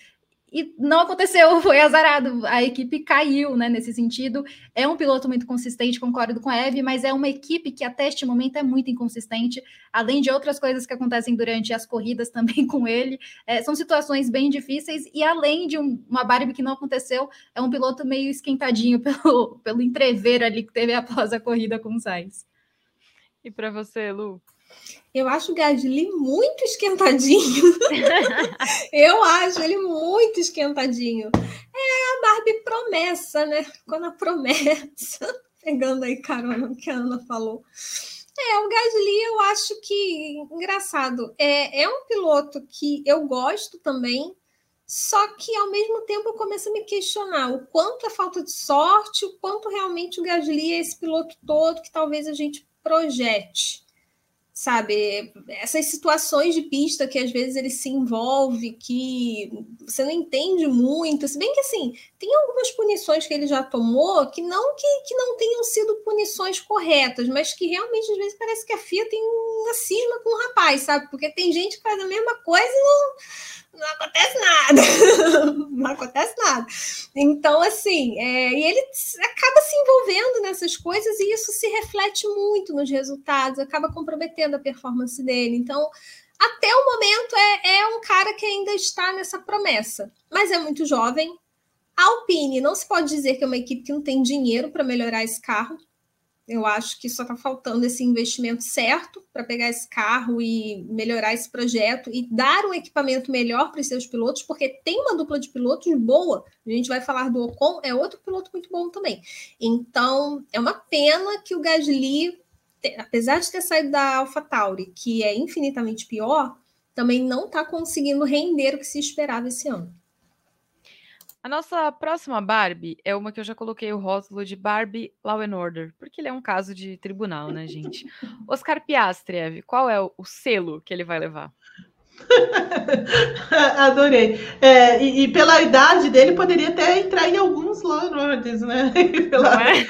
e não aconteceu, (laughs) foi azarado. A equipe caiu, né? Nesse sentido, é um piloto muito consistente, concordo com a Eve, mas é uma equipe que até este momento é muito inconsistente, além de outras coisas que acontecem durante as corridas (laughs) também com ele. É, são situações bem difíceis, e além de um, uma Barbie que não aconteceu, é um piloto meio esquentadinho (laughs) pelo, pelo entrever ali que teve após a corrida com o Sainz. E para você, Lu? Eu acho o Gasly muito esquentadinho. (laughs) eu acho ele muito esquentadinho. É a Barbie promessa, né? Quando a promessa, (laughs) pegando aí carona que a Ana falou. É, o Gasly eu acho que, engraçado, é, é um piloto que eu gosto também, só que ao mesmo tempo eu começo a me questionar o quanto é falta de sorte, o quanto realmente o Gasly é esse piloto todo que talvez a gente projete sabe? Essas situações de pista que às vezes ele se envolve, que você não entende muito, se bem que assim, tem algumas punições que ele já tomou que não que, que não tenham sido punições corretas, mas que realmente às vezes parece que a FIA tem uma cisma com o rapaz, sabe? Porque tem gente que faz a mesma coisa e não não acontece nada. (laughs) não acontece nada. Então, assim, é, e ele acaba se envolvendo nessas coisas e isso se reflete muito nos resultados, acaba comprometendo a performance dele. Então, até o momento, é, é um cara que ainda está nessa promessa, mas é muito jovem. A Alpine não se pode dizer que é uma equipe que não tem dinheiro para melhorar esse carro. Eu acho que só está faltando esse investimento certo para pegar esse carro e melhorar esse projeto e dar um equipamento melhor para os seus pilotos, porque tem uma dupla de pilotos boa. A gente vai falar do Ocon, é outro piloto muito bom também. Então, é uma pena que o Gasly, apesar de ter saído da AlphaTauri, que é infinitamente pior, também não está conseguindo render o que se esperava esse ano. A nossa próxima Barbie é uma que eu já coloquei o rótulo de Barbie Law and Order, porque ele é um caso de tribunal, né, gente? (laughs) Oscar Piastri, qual é o, selo que ele vai levar? (laughs) Adorei. É, e, e, pela idade dele, poderia até entrar em alguns Law and Orders, né? (laughs) Pela, é?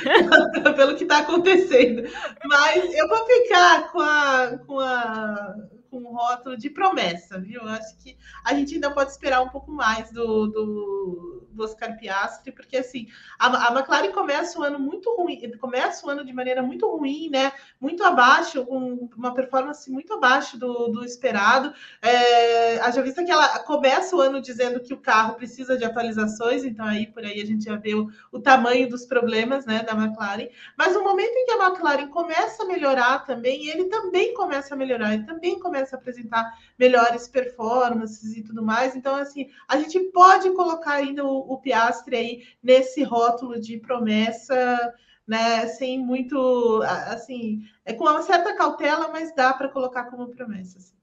pelo que está acontecendo. Mas eu vou ficar com a, com a com um rótulo de promessa, viu? Eu acho que a gente ainda pode esperar um pouco mais do, do, do Oscar Piastri, porque assim, a, a McLaren começa o ano muito ruim, começa o ano de maneira muito ruim, né? Muito abaixo, com uma performance muito abaixo do, do esperado. É, a já vista que ela começa o ano dizendo que o carro precisa de atualizações, então aí por aí a gente já vê o, o tamanho dos problemas né, da McLaren. Mas no momento em que a McLaren começa a melhorar também, ele também começa a melhorar, ele também começa a apresentar melhores performances e tudo mais. Então, assim, a gente pode colocar ainda o, o Piastre aí nesse rótulo de promessa, né? Sem muito, assim, é com uma certa cautela, mas dá para colocar como promessa. Assim.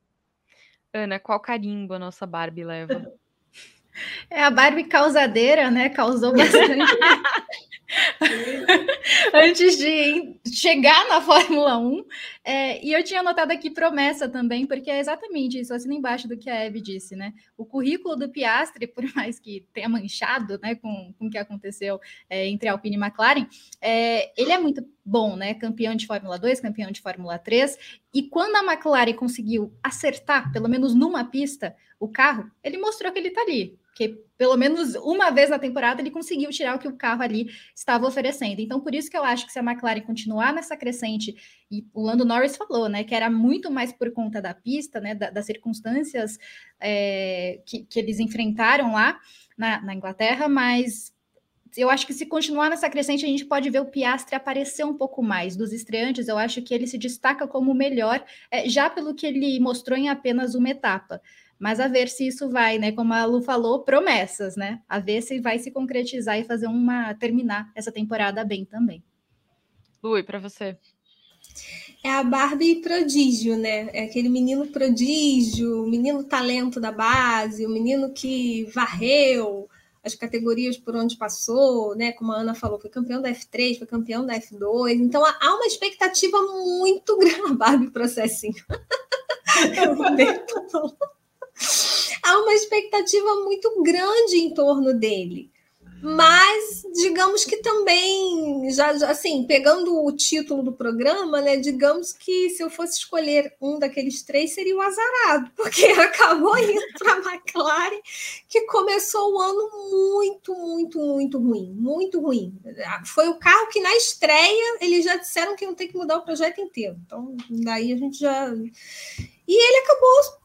Ana, qual carimbo a nossa Barbie leva? (laughs) É a Barbie causadeira, né? Causou bastante. (laughs) (laughs) Antes de chegar na Fórmula 1. É, e eu tinha anotado aqui promessa também, porque é exatamente isso, assim embaixo do que a Eve disse, né? O currículo do Piastre, por mais que tenha manchado né, com, com o que aconteceu é, entre Alpine e McLaren, é, ele é muito bom, né? Campeão de Fórmula 2, campeão de Fórmula 3. E quando a McLaren conseguiu acertar, pelo menos numa pista, o carro, ele mostrou que ele está ali porque pelo menos uma vez na temporada ele conseguiu tirar o que o carro ali estava oferecendo. Então, por isso que eu acho que se a McLaren continuar nessa crescente, e o Lando Norris falou, né, que era muito mais por conta da pista, né, da, das circunstâncias é, que, que, eles enfrentaram lá na, na Inglaterra, mas eu acho que se continuar nessa crescente, a gente pode ver o Piastre aparecer um pouco mais. Dos estreantes, eu acho que ele se destaca como o melhor, é, já pelo que ele mostrou em apenas uma etapa. Mas a ver se isso vai, né? Como a Lu falou, promessas, né? A ver se vai se concretizar e fazer uma terminar essa temporada bem também. Lu, e para você? É a Barbie prodígio, né? É aquele menino prodígio, menino talento da base, o menino que varreu as categorias por onde passou, né? Como a Ana falou, foi campeão da F3, foi campeão da F2. Então há uma expectativa muito (laughs) grande. Barbie processinho. (laughs) Eu vou há uma expectativa muito grande em torno dele. Mas, digamos que também, já, já, assim, pegando o título do programa, né? Digamos que se eu fosse escolher um daqueles três, seria o azarado, (laughs) porque acabou indo para a McLaren, que começou o ano muito, muito, muito ruim. Muito ruim. Foi o carro que, na estreia, eles já disseram que iam ter que mudar o projeto inteiro. Então, daí a gente já. E ele acabou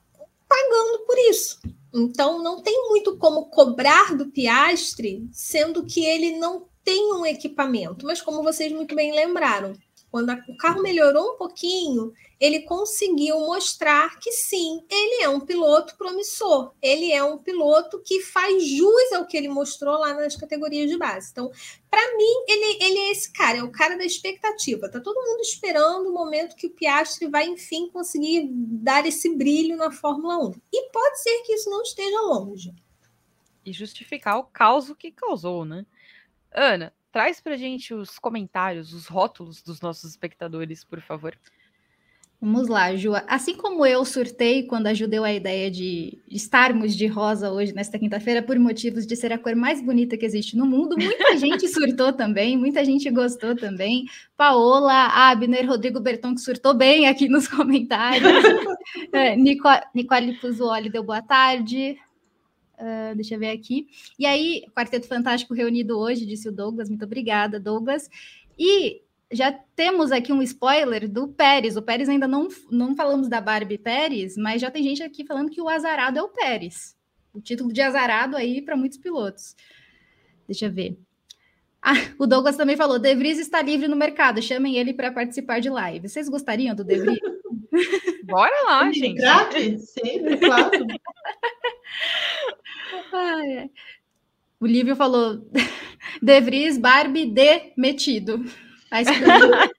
pagando por isso. Então, não tem muito como cobrar do Piastre, sendo que ele não tem um equipamento. Mas, como vocês muito bem lembraram, quando a, o carro melhorou um pouquinho, ele conseguiu mostrar que sim, ele é um piloto promissor, ele é um piloto que faz jus ao que ele mostrou lá nas categorias de base. Então, para mim, ele, ele é esse cara, é o cara da expectativa. Tá todo mundo esperando o momento que o Piastri vai, enfim, conseguir dar esse brilho na Fórmula 1. E pode ser que isso não esteja longe. E justificar o caos que causou, né? Ana, traz pra gente os comentários, os rótulos dos nossos espectadores, por favor. Vamos lá, Ju. Assim como eu surtei quando ajudei a ideia de estarmos de rosa hoje, nesta quinta-feira, por motivos de ser a cor mais bonita que existe no mundo, muita (laughs) gente surtou também, muita gente gostou também. Paola, Abner, Rodrigo Berton, que surtou bem aqui nos (laughs) comentários. (laughs) é, Nico, Nicole Puzuoli deu boa tarde. Uh, deixa eu ver aqui. E aí, Quarteto Fantástico reunido hoje, disse o Douglas. Muito obrigada, Douglas. E já temos aqui um spoiler do Pérez. O Pérez ainda não, não falamos da Barbie Pérez, mas já tem gente aqui falando que o azarado é o Pérez. O título de azarado aí para muitos pilotos. Deixa eu ver. Ah, o Douglas também falou: De Vries está livre no mercado, chamem ele para participar de live. Vocês gostariam do De Vries? Bora lá, gente. Grave, sempre, claro. (laughs) O Lívio falou: (laughs) De Vries, Barbie demetido. (laughs)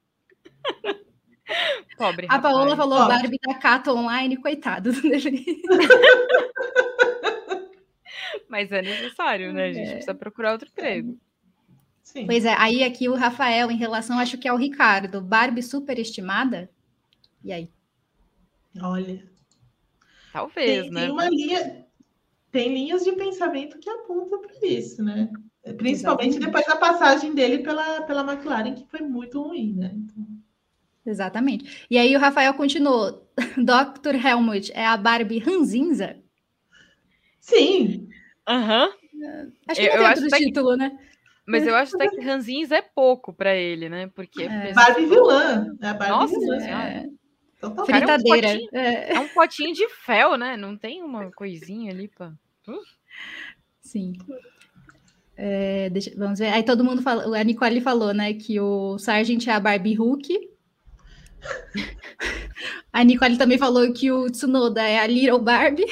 Pobre. A Paola falou Pobre. Barbie da Cata online, coitado. (laughs) Mas é necessário, né? A gente é. precisa procurar outro emprego. Sim. Pois é, aí aqui o Rafael, em relação, acho que é o Ricardo, Barbie superestimada? E aí? Olha. Talvez, tem, né? Tem uma linha, tem linhas de pensamento que apontam para isso, né? Principalmente Exatamente. depois da passagem dele pela, pela McLaren, que foi muito ruim, né? Então... Exatamente. E aí o Rafael continuou. (laughs) Dr. Helmut é a Barbie ranzinza? Sim. Aham. Acho que Eu- não eu acho outro até que- título, né? Mas eu acho até (laughs) que ranzinhos é pouco pra ele, né? Porque. É. Barbie vilã. É a Barbie Nossa vilã. Senhora. É, Totalmente. Cara, é um fritadeira. potinho. É, É um potinho de fel, né? Não tem uma (laughs) coisinha ali pra. sim. É, deixa- vamos ver. Aí todo mundo falou, a Nicole falou, né, que o Sargent é a Barbie Hulk. (laughs) A Nicole também falou que o Tsunoda é a Little Barbie.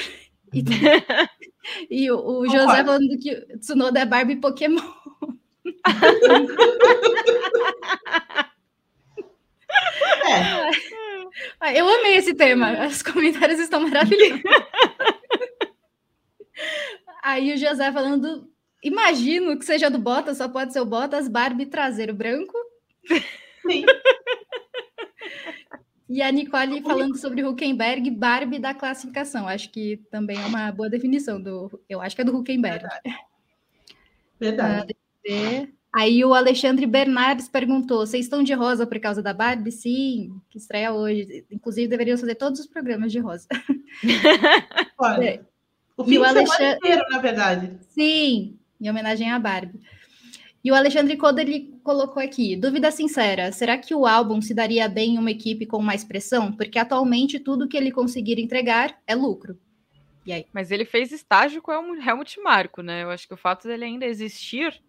E, (laughs) e o, o José falando que o Tsunoda é Barbie Pokémon. É. Ah, Eu amei esse tema. Os comentários estão maravilhosos. (laughs) Aí o José falando, imagino que seja do Bottas, só pode ser o Bottas, Barbie traseiro branco. Sim. (laughs) E a Nicole falando sobre Huckenberg, Barbie da classificação. Acho que também é uma boa definição do. Eu acho que é do Huckenberg. Verdade. É. Aí o Alexandre Bernardes perguntou: vocês estão de rosa por causa da Barbie? Sim, que estreia hoje. Inclusive, deveriam fazer todos os programas de rosa. (laughs) Olha, É. o E fim o de semana Alexandre- inteiro, na verdade. Sim, em homenagem à Barbie. E o Alexandre Coda ele colocou aqui: dúvida sincera, será que o álbum se daria bem em uma equipe com mais pressão? Porque atualmente tudo que ele conseguir entregar é lucro. E aí? Mas ele fez estágio com o Helmut Marko, né? Eu acho que o fato dele ainda existir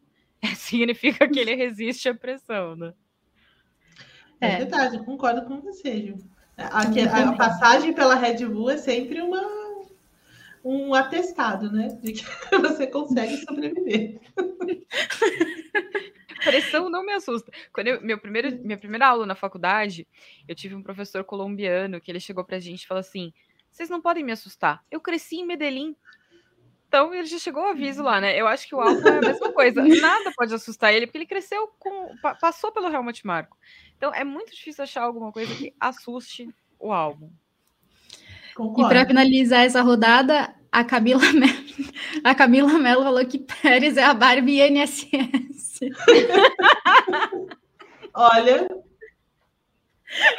(laughs) significa que ele resiste à pressão, né? É, É. verdade, eu concordo com você, Ju. A, a- a passagem pela Red Bull é sempre uma, um atestado, né? De que (laughs) você consegue sobreviver. (laughs) Pressão não me assusta. Quando eu, meu primeiro, minha primeira aula na faculdade, eu tive um professor colombiano que ele chegou pra gente e falou assim: vocês não podem me assustar. Eu cresci em Medellín. Então ele já chegou o aviso lá, né? Eu acho que o álbum é a mesma coisa. (laughs) Nada pode assustar ele, porque ele cresceu com. pa- passou pelo Helmut Marko. Então é muito difícil achar alguma coisa que assuste o álbum. E Concordo. para finalizar essa rodada, a Camila (laughs) Mello, a Camila Mello falou que Pérez é a Barbie INSS. (laughs) Olha,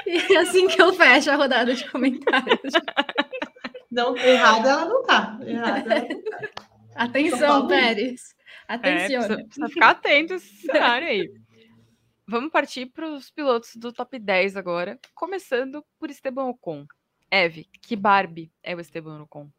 E é assim que eu fecho a rodada de comentários. Não, errada ela não tá. Errada ela não tá. Atenção. Pérez. É, Atenção. precisa, precisa ficar atento a esse cenário aí. Vamos partir para os pilotos do top 10 agora, começando por Esteban Ocon. Eve, que Barbie é o Esteban Ocon?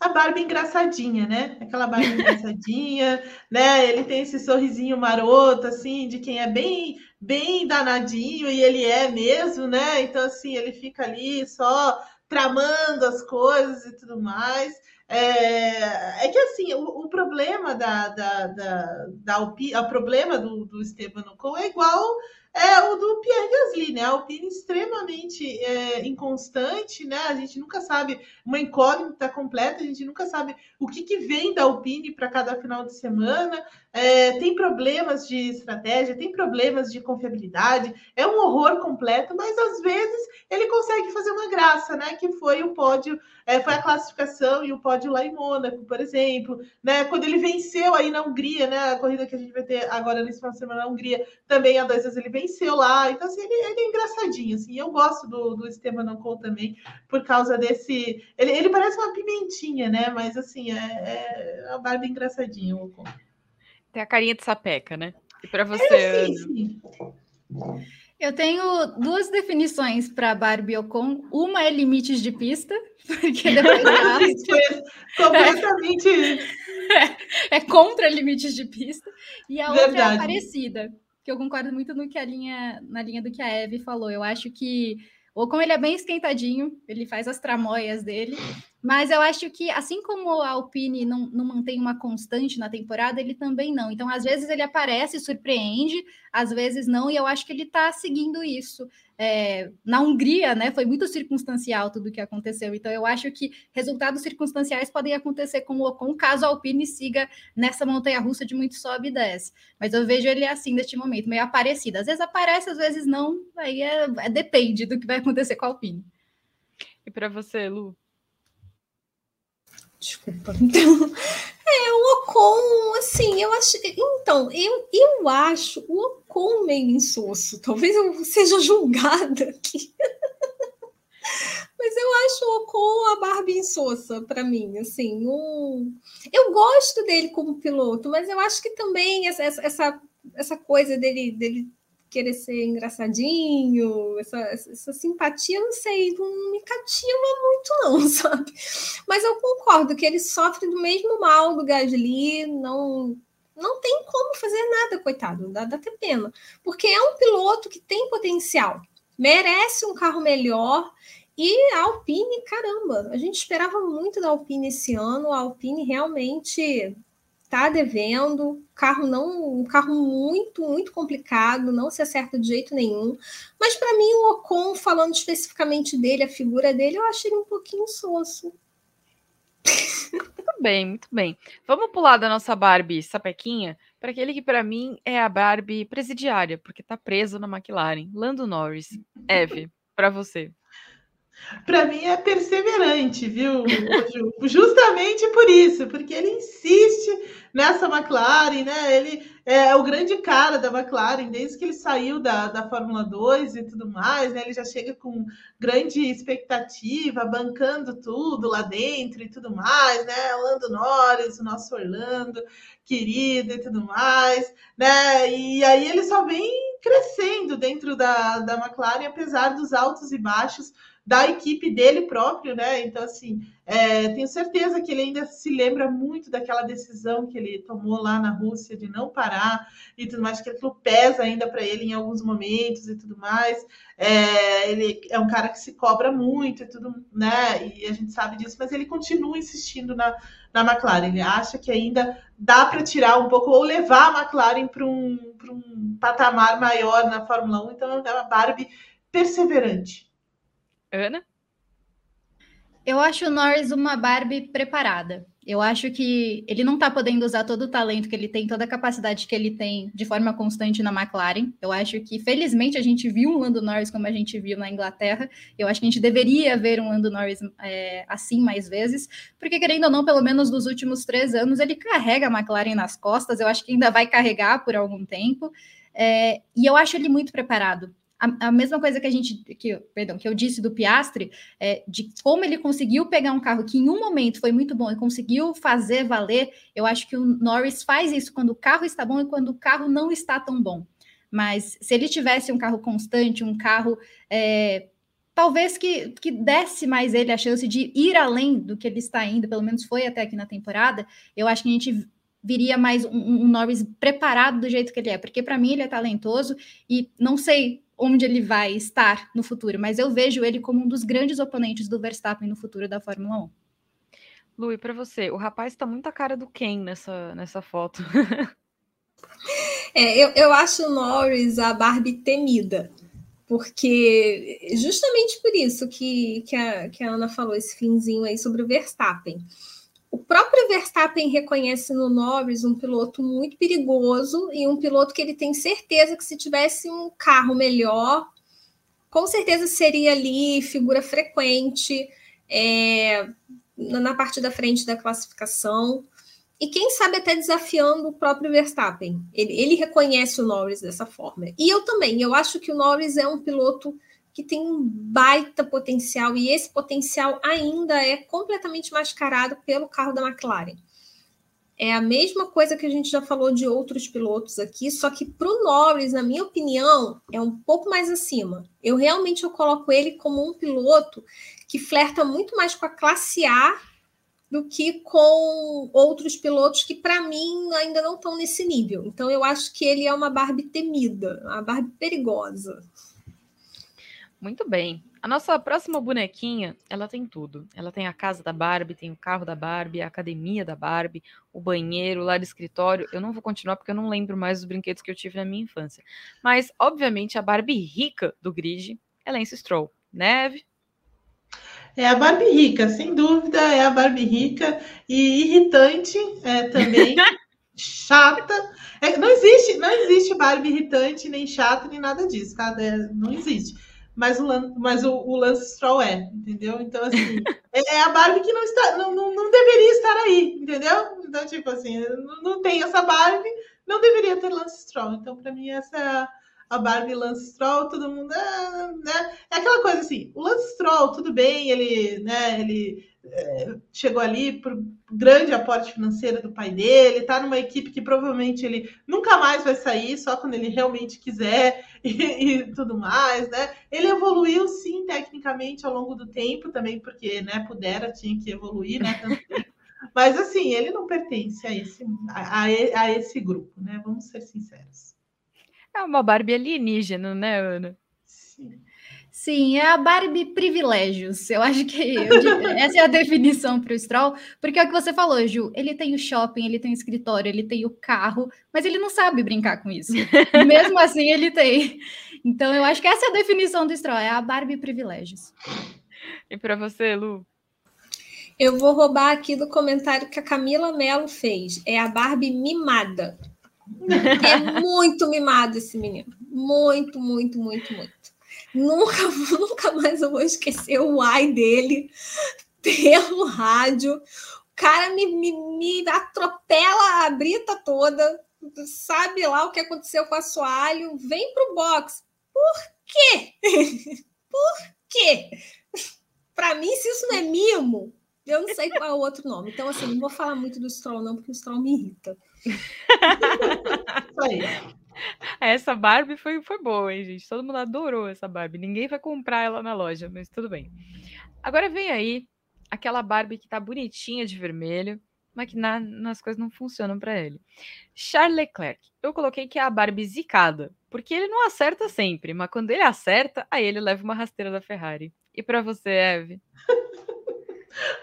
A Barbie engraçadinha, né? Aquela Barbie engraçadinha, (laughs) né? Ele tem esse sorrisinho maroto, assim, de quem é bem, bem danadinho, e ele é mesmo, né? Então, assim, ele fica ali só tramando as coisas e tudo mais. É, é que assim, o, o problema da, da, da, da Alpine, o problema do, do Esteban Ocon é igual é o do Pierre Gasly, né? A Alpine extremamente é, inconstante, né? A gente nunca sabe, uma incógnita completa, a gente nunca sabe o que, que vem da Alpine para cada final de semana. É, tem problemas de estratégia, tem problemas de confiabilidade, é um horror completo, mas às vezes ele consegue fazer uma graça, né? Que foi o pódio, é, foi a classificação e o pódio lá em Mônaco, por exemplo, né? Quando ele venceu aí na Hungria, né? A corrida que a gente vai ter agora nesse final de semana na Hungria, também há dois anos ele venceu lá. Então, assim, ele, ele é engraçadinho, assim. Eu gosto do, do Esteban Ocon também, por causa desse. Ele, ele parece uma pimentinha, né? Mas assim, é, é a barba engraçadinha, o Ocon. Tem a carinha de sapeca, né? E para você, É, sim. Eu tenho duas definições para Barbie Ocon. Uma é limites de pista, (laughs) porque (laughs) depois da (laughs) completamente. é contra limites de pista. E a outra é Verdade. parecida, que eu concordo muito no que a linha, na linha do que a Eve falou. Eu acho que o Ocon ele é bem esquentadinho, ele faz as tramóias dele, mas eu acho que, assim como a Alpine não, não mantém uma constante na temporada, ele também não. Então, às vezes ele aparece, surpreende, às vezes não, e eu acho que ele está seguindo isso. É, na Hungria, né, foi muito circunstancial tudo o que aconteceu. Então, eu acho que resultados circunstanciais podem acontecer com o Ocon caso a Alpine siga nessa montanha-russa de muito sobe e desce. Mas eu vejo ele assim neste momento, meio aparecido. Às vezes aparece, às vezes não. Aí é, é- depende do que vai acontecer com a Alpine. E para você, Lu? Desculpa. (laughs) Então, é, o Ocon, assim, eu acho. Então, eu, eu acho o Ocon meio insosso. Talvez eu seja julgada aqui. Mas eu acho o Ocon a Barbie insossa para mim, assim, um... eu gosto dele como piloto, mas eu acho que também essa, essa, essa coisa dele, dele querer ser engraçadinho, essa, essa simpatia, não sei, não me cativa muito, não, (laughs) sabe? Mas eu concordo que ele sofre do mesmo mal do Gasly, não. Não tem como fazer nada, coitado, dá, dá até pena. Porque é um piloto que tem potencial, merece um carro melhor, e a Alpine, caramba, a gente esperava muito da Alpine esse ano. A Alpine realmente está devendo, carro não, um carro muito, muito complicado, não se acerta de jeito nenhum. Mas para mim o Ocon, falando especificamente dele, a figura dele, eu achei ele um pouquinho soço. Muito bem, muito bem. Vamos pular da nossa Barbie sapequinha para aquele que para mim é a Barbie presidiária, porque está preso na McLaren, Lando Norris. Eve, para você. Para mim é perseverante, viu, Ju? (laughs) Justamente por isso, porque ele insiste nessa McLaren, né? Ele é o grande cara da McLaren, desde que ele saiu da, da Fórmula 2 e tudo mais, né? Ele já chega com grande expectativa, bancando tudo lá dentro e tudo mais, né? Orlando Norris, o nosso Orlando, querido e tudo mais, né? E aí ele só vem crescendo dentro da, da McLaren, apesar dos altos e baixos da equipe dele próprio, né? Então, assim, é, tenho certeza que ele ainda se lembra muito daquela decisão que ele tomou lá na Rússia de não parar e tudo mais, que aquilo pesa ainda para ele em alguns momentos e tudo mais. É, ele é um cara que se cobra muito e tudo, né? E a gente sabe disso, mas ele continua insistindo na, na McLaren. Ele acha que ainda dá para tirar um pouco ou levar a McLaren para um, um patamar maior na Fórmula 1. Então, é uma Barbie perseverante. Ana? Eu acho o Norris uma Barbie preparada. Eu acho que ele não está podendo usar todo o talento que ele tem, toda a capacidade que ele tem de forma constante na McLaren. Eu acho que, felizmente, a gente viu um Lando Norris como a gente viu na Inglaterra. Eu acho que a gente deveria ver um Lando Norris é, assim mais vezes, porque, querendo ou não, pelo menos nos últimos três anos, ele carrega a McLaren nas costas. Eu acho que ainda vai carregar por algum tempo. É, e eu acho ele muito preparado a, a, mesma coisa que a gente, que, perdão, que eu disse do Piastre, é, de como ele conseguiu pegar um carro que em um momento foi muito bom e conseguiu fazer valer, eu acho que o Norris faz isso quando o carro está bom e quando o carro não está tão bom. Mas se ele tivesse um carro constante, um carro é, talvez que, que desse mais ele a chance de ir além do que ele está indo, pelo menos foi até aqui na temporada, eu acho que a gente viria mais um, um Norris preparado do jeito que ele é, porque para mim ele é talentoso e não sei onde ele vai estar no futuro, mas eu vejo ele como um dos grandes oponentes do Verstappen no futuro da Fórmula 1. Lu, e para você, o rapaz está muito a cara do Ken nessa, nessa foto. é, eu, eu acho o Norris a Barbie temida, porque justamente por isso que, que, a, que a Ana falou esse finzinho aí sobre o Verstappen. O próprio Verstappen reconhece no Norris um piloto muito perigoso e um piloto que ele tem certeza que se tivesse um carro melhor, com certeza seria ali figura frequente é, na parte da frente da classificação. E quem sabe até desafiando o próprio Verstappen. Ele, ele reconhece o Norris dessa forma. E eu também. Eu acho que o Norris é um piloto que tem um baita potencial e esse potencial ainda é completamente mascarado pelo carro da McLaren. É a mesma coisa que a gente já falou de outros pilotos aqui, só que para o Norris, na minha opinião, é um pouco mais acima. Eu realmente eu coloco ele como um piloto que flerta muito mais com a classe A do que com outros pilotos que, para mim, ainda não estão nesse nível. Então, eu acho que ele é uma Barbie temida, uma Barbie perigosa. Muito bem. A nossa próxima bonequinha, ela tem tudo. Ela tem a casa da Barbie, tem o carro da Barbie, a academia da Barbie, o banheiro, o lar escritório. Eu não vou continuar porque eu não lembro mais dos brinquedos que eu tive na minha infância. Mas, obviamente, a Barbie rica do grid é Lance Stroll. Neve? É a Barbie rica, sem dúvida, é a Barbie rica e irritante é, também. (laughs) chata. É, não existe, não existe Barbie irritante, nem chata, nem nada disso, tá? É, não existe mas o, mas o, o Lance Stroll é, entendeu? Então, assim, (laughs) é, é a Barbie que não está, não, não, não, deveria estar aí, entendeu? Então, tipo assim, não, não tem essa Barbie, não deveria ter Lance Stroll. Então, para mim, essa é a, Barbie Lance Stroll, todo mundo, ah, né? É aquela coisa assim, o Lance Stroll, tudo bem, ele, né, ele é, chegou ali por grande aporte financeiro do pai dele, está numa equipe que provavelmente ele nunca mais vai sair, só quando ele realmente quiser (laughs) e, e, tudo mais, né? Ele evoluiu sim tecnicamente ao longo do tempo também, porque né, pudera, tinha que evoluir, né? (laughs) Mas assim, ele não pertence a esse, a, a esse grupo, né? Vamos ser sinceros. É uma Barbie alienígena, né, Ana? Sim. Sim, é a Barbie privilégios. Eu acho que eu, essa é a definição para o Stroll, porque é o que você falou, Ju. Ele tem o shopping, ele tem o escritório, ele tem o carro, mas ele não sabe brincar com isso. (laughs) Mesmo assim, ele tem. Então, eu acho que essa é a definição do Stroll, é a Barbie privilégios. E para você, Lu? Eu vou roubar aqui do comentário que a Camila Mello fez. É a Barbie mimada. (laughs) É muito mimado esse menino. Muito, muito, muito, muito. Nunca, (laughs) nunca mais eu vou esquecer o ai dele pelo rádio. O cara me, me, me atropela a brita toda. Sabe lá o que aconteceu com a Soalho? Vem pro box. Por quê? (laughs) Por quê? Para mim, se isso não é mimo, eu não sei qual é o outro nome. Então, assim, não vou falar muito do Stroll, não, porque o Stroll me irrita. (laughs) Isso aí. (laughs) Essa Barbie foi, foi boa, hein, gente? Todo mundo adorou essa Barbie. Ninguém vai comprar ela na loja, mas tudo bem. Agora vem aí aquela Barbie que tá bonitinha de vermelho, mas que na, nas coisas não funcionam para ele. Charles Leclerc. Eu coloquei que é a Barbie zicada, porque ele não acerta sempre, mas quando ele acerta, aí ele leva uma rasteira da Ferrari. E para você, Eve? (laughs)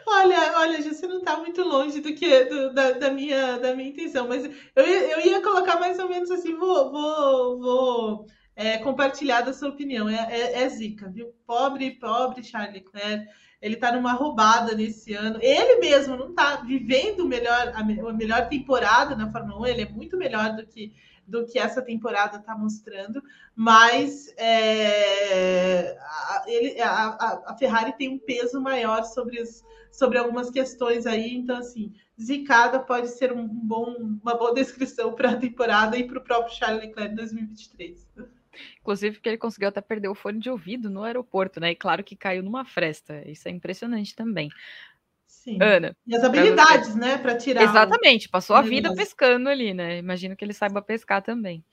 Olha, olha, você não está muito longe do que do, da, da, minha, da minha intenção, mas eu, eu ia colocar mais ou menos assim, vou, vou, vou é, compartilhar da sua opinião. É, é, é, zica, viu? Pobre, pobre Charles Leclerc. Ele está numa roubada nesse ano. Ele mesmo não está vivendo melhor, a, melhor temporada na Fórmula 1. Ele é muito melhor do que do que essa temporada está mostrando, mas é, a, ele, a, a, Ferrari tem um peso maior sobre, sobre algumas questões aí, então assim, zicada pode ser um bom, uma boa descrição para a temporada e para o próprio Charles Leclerc 2023. Inclusive, porque ele conseguiu até perder o fone de ouvido no aeroporto, né? E claro que caiu numa fresta. Isso é impressionante também. Sim. Ana. E as habilidades, né, para tirar. Exatamente, passou a vida pescando ali, né? Imagino que ele saiba pescar também.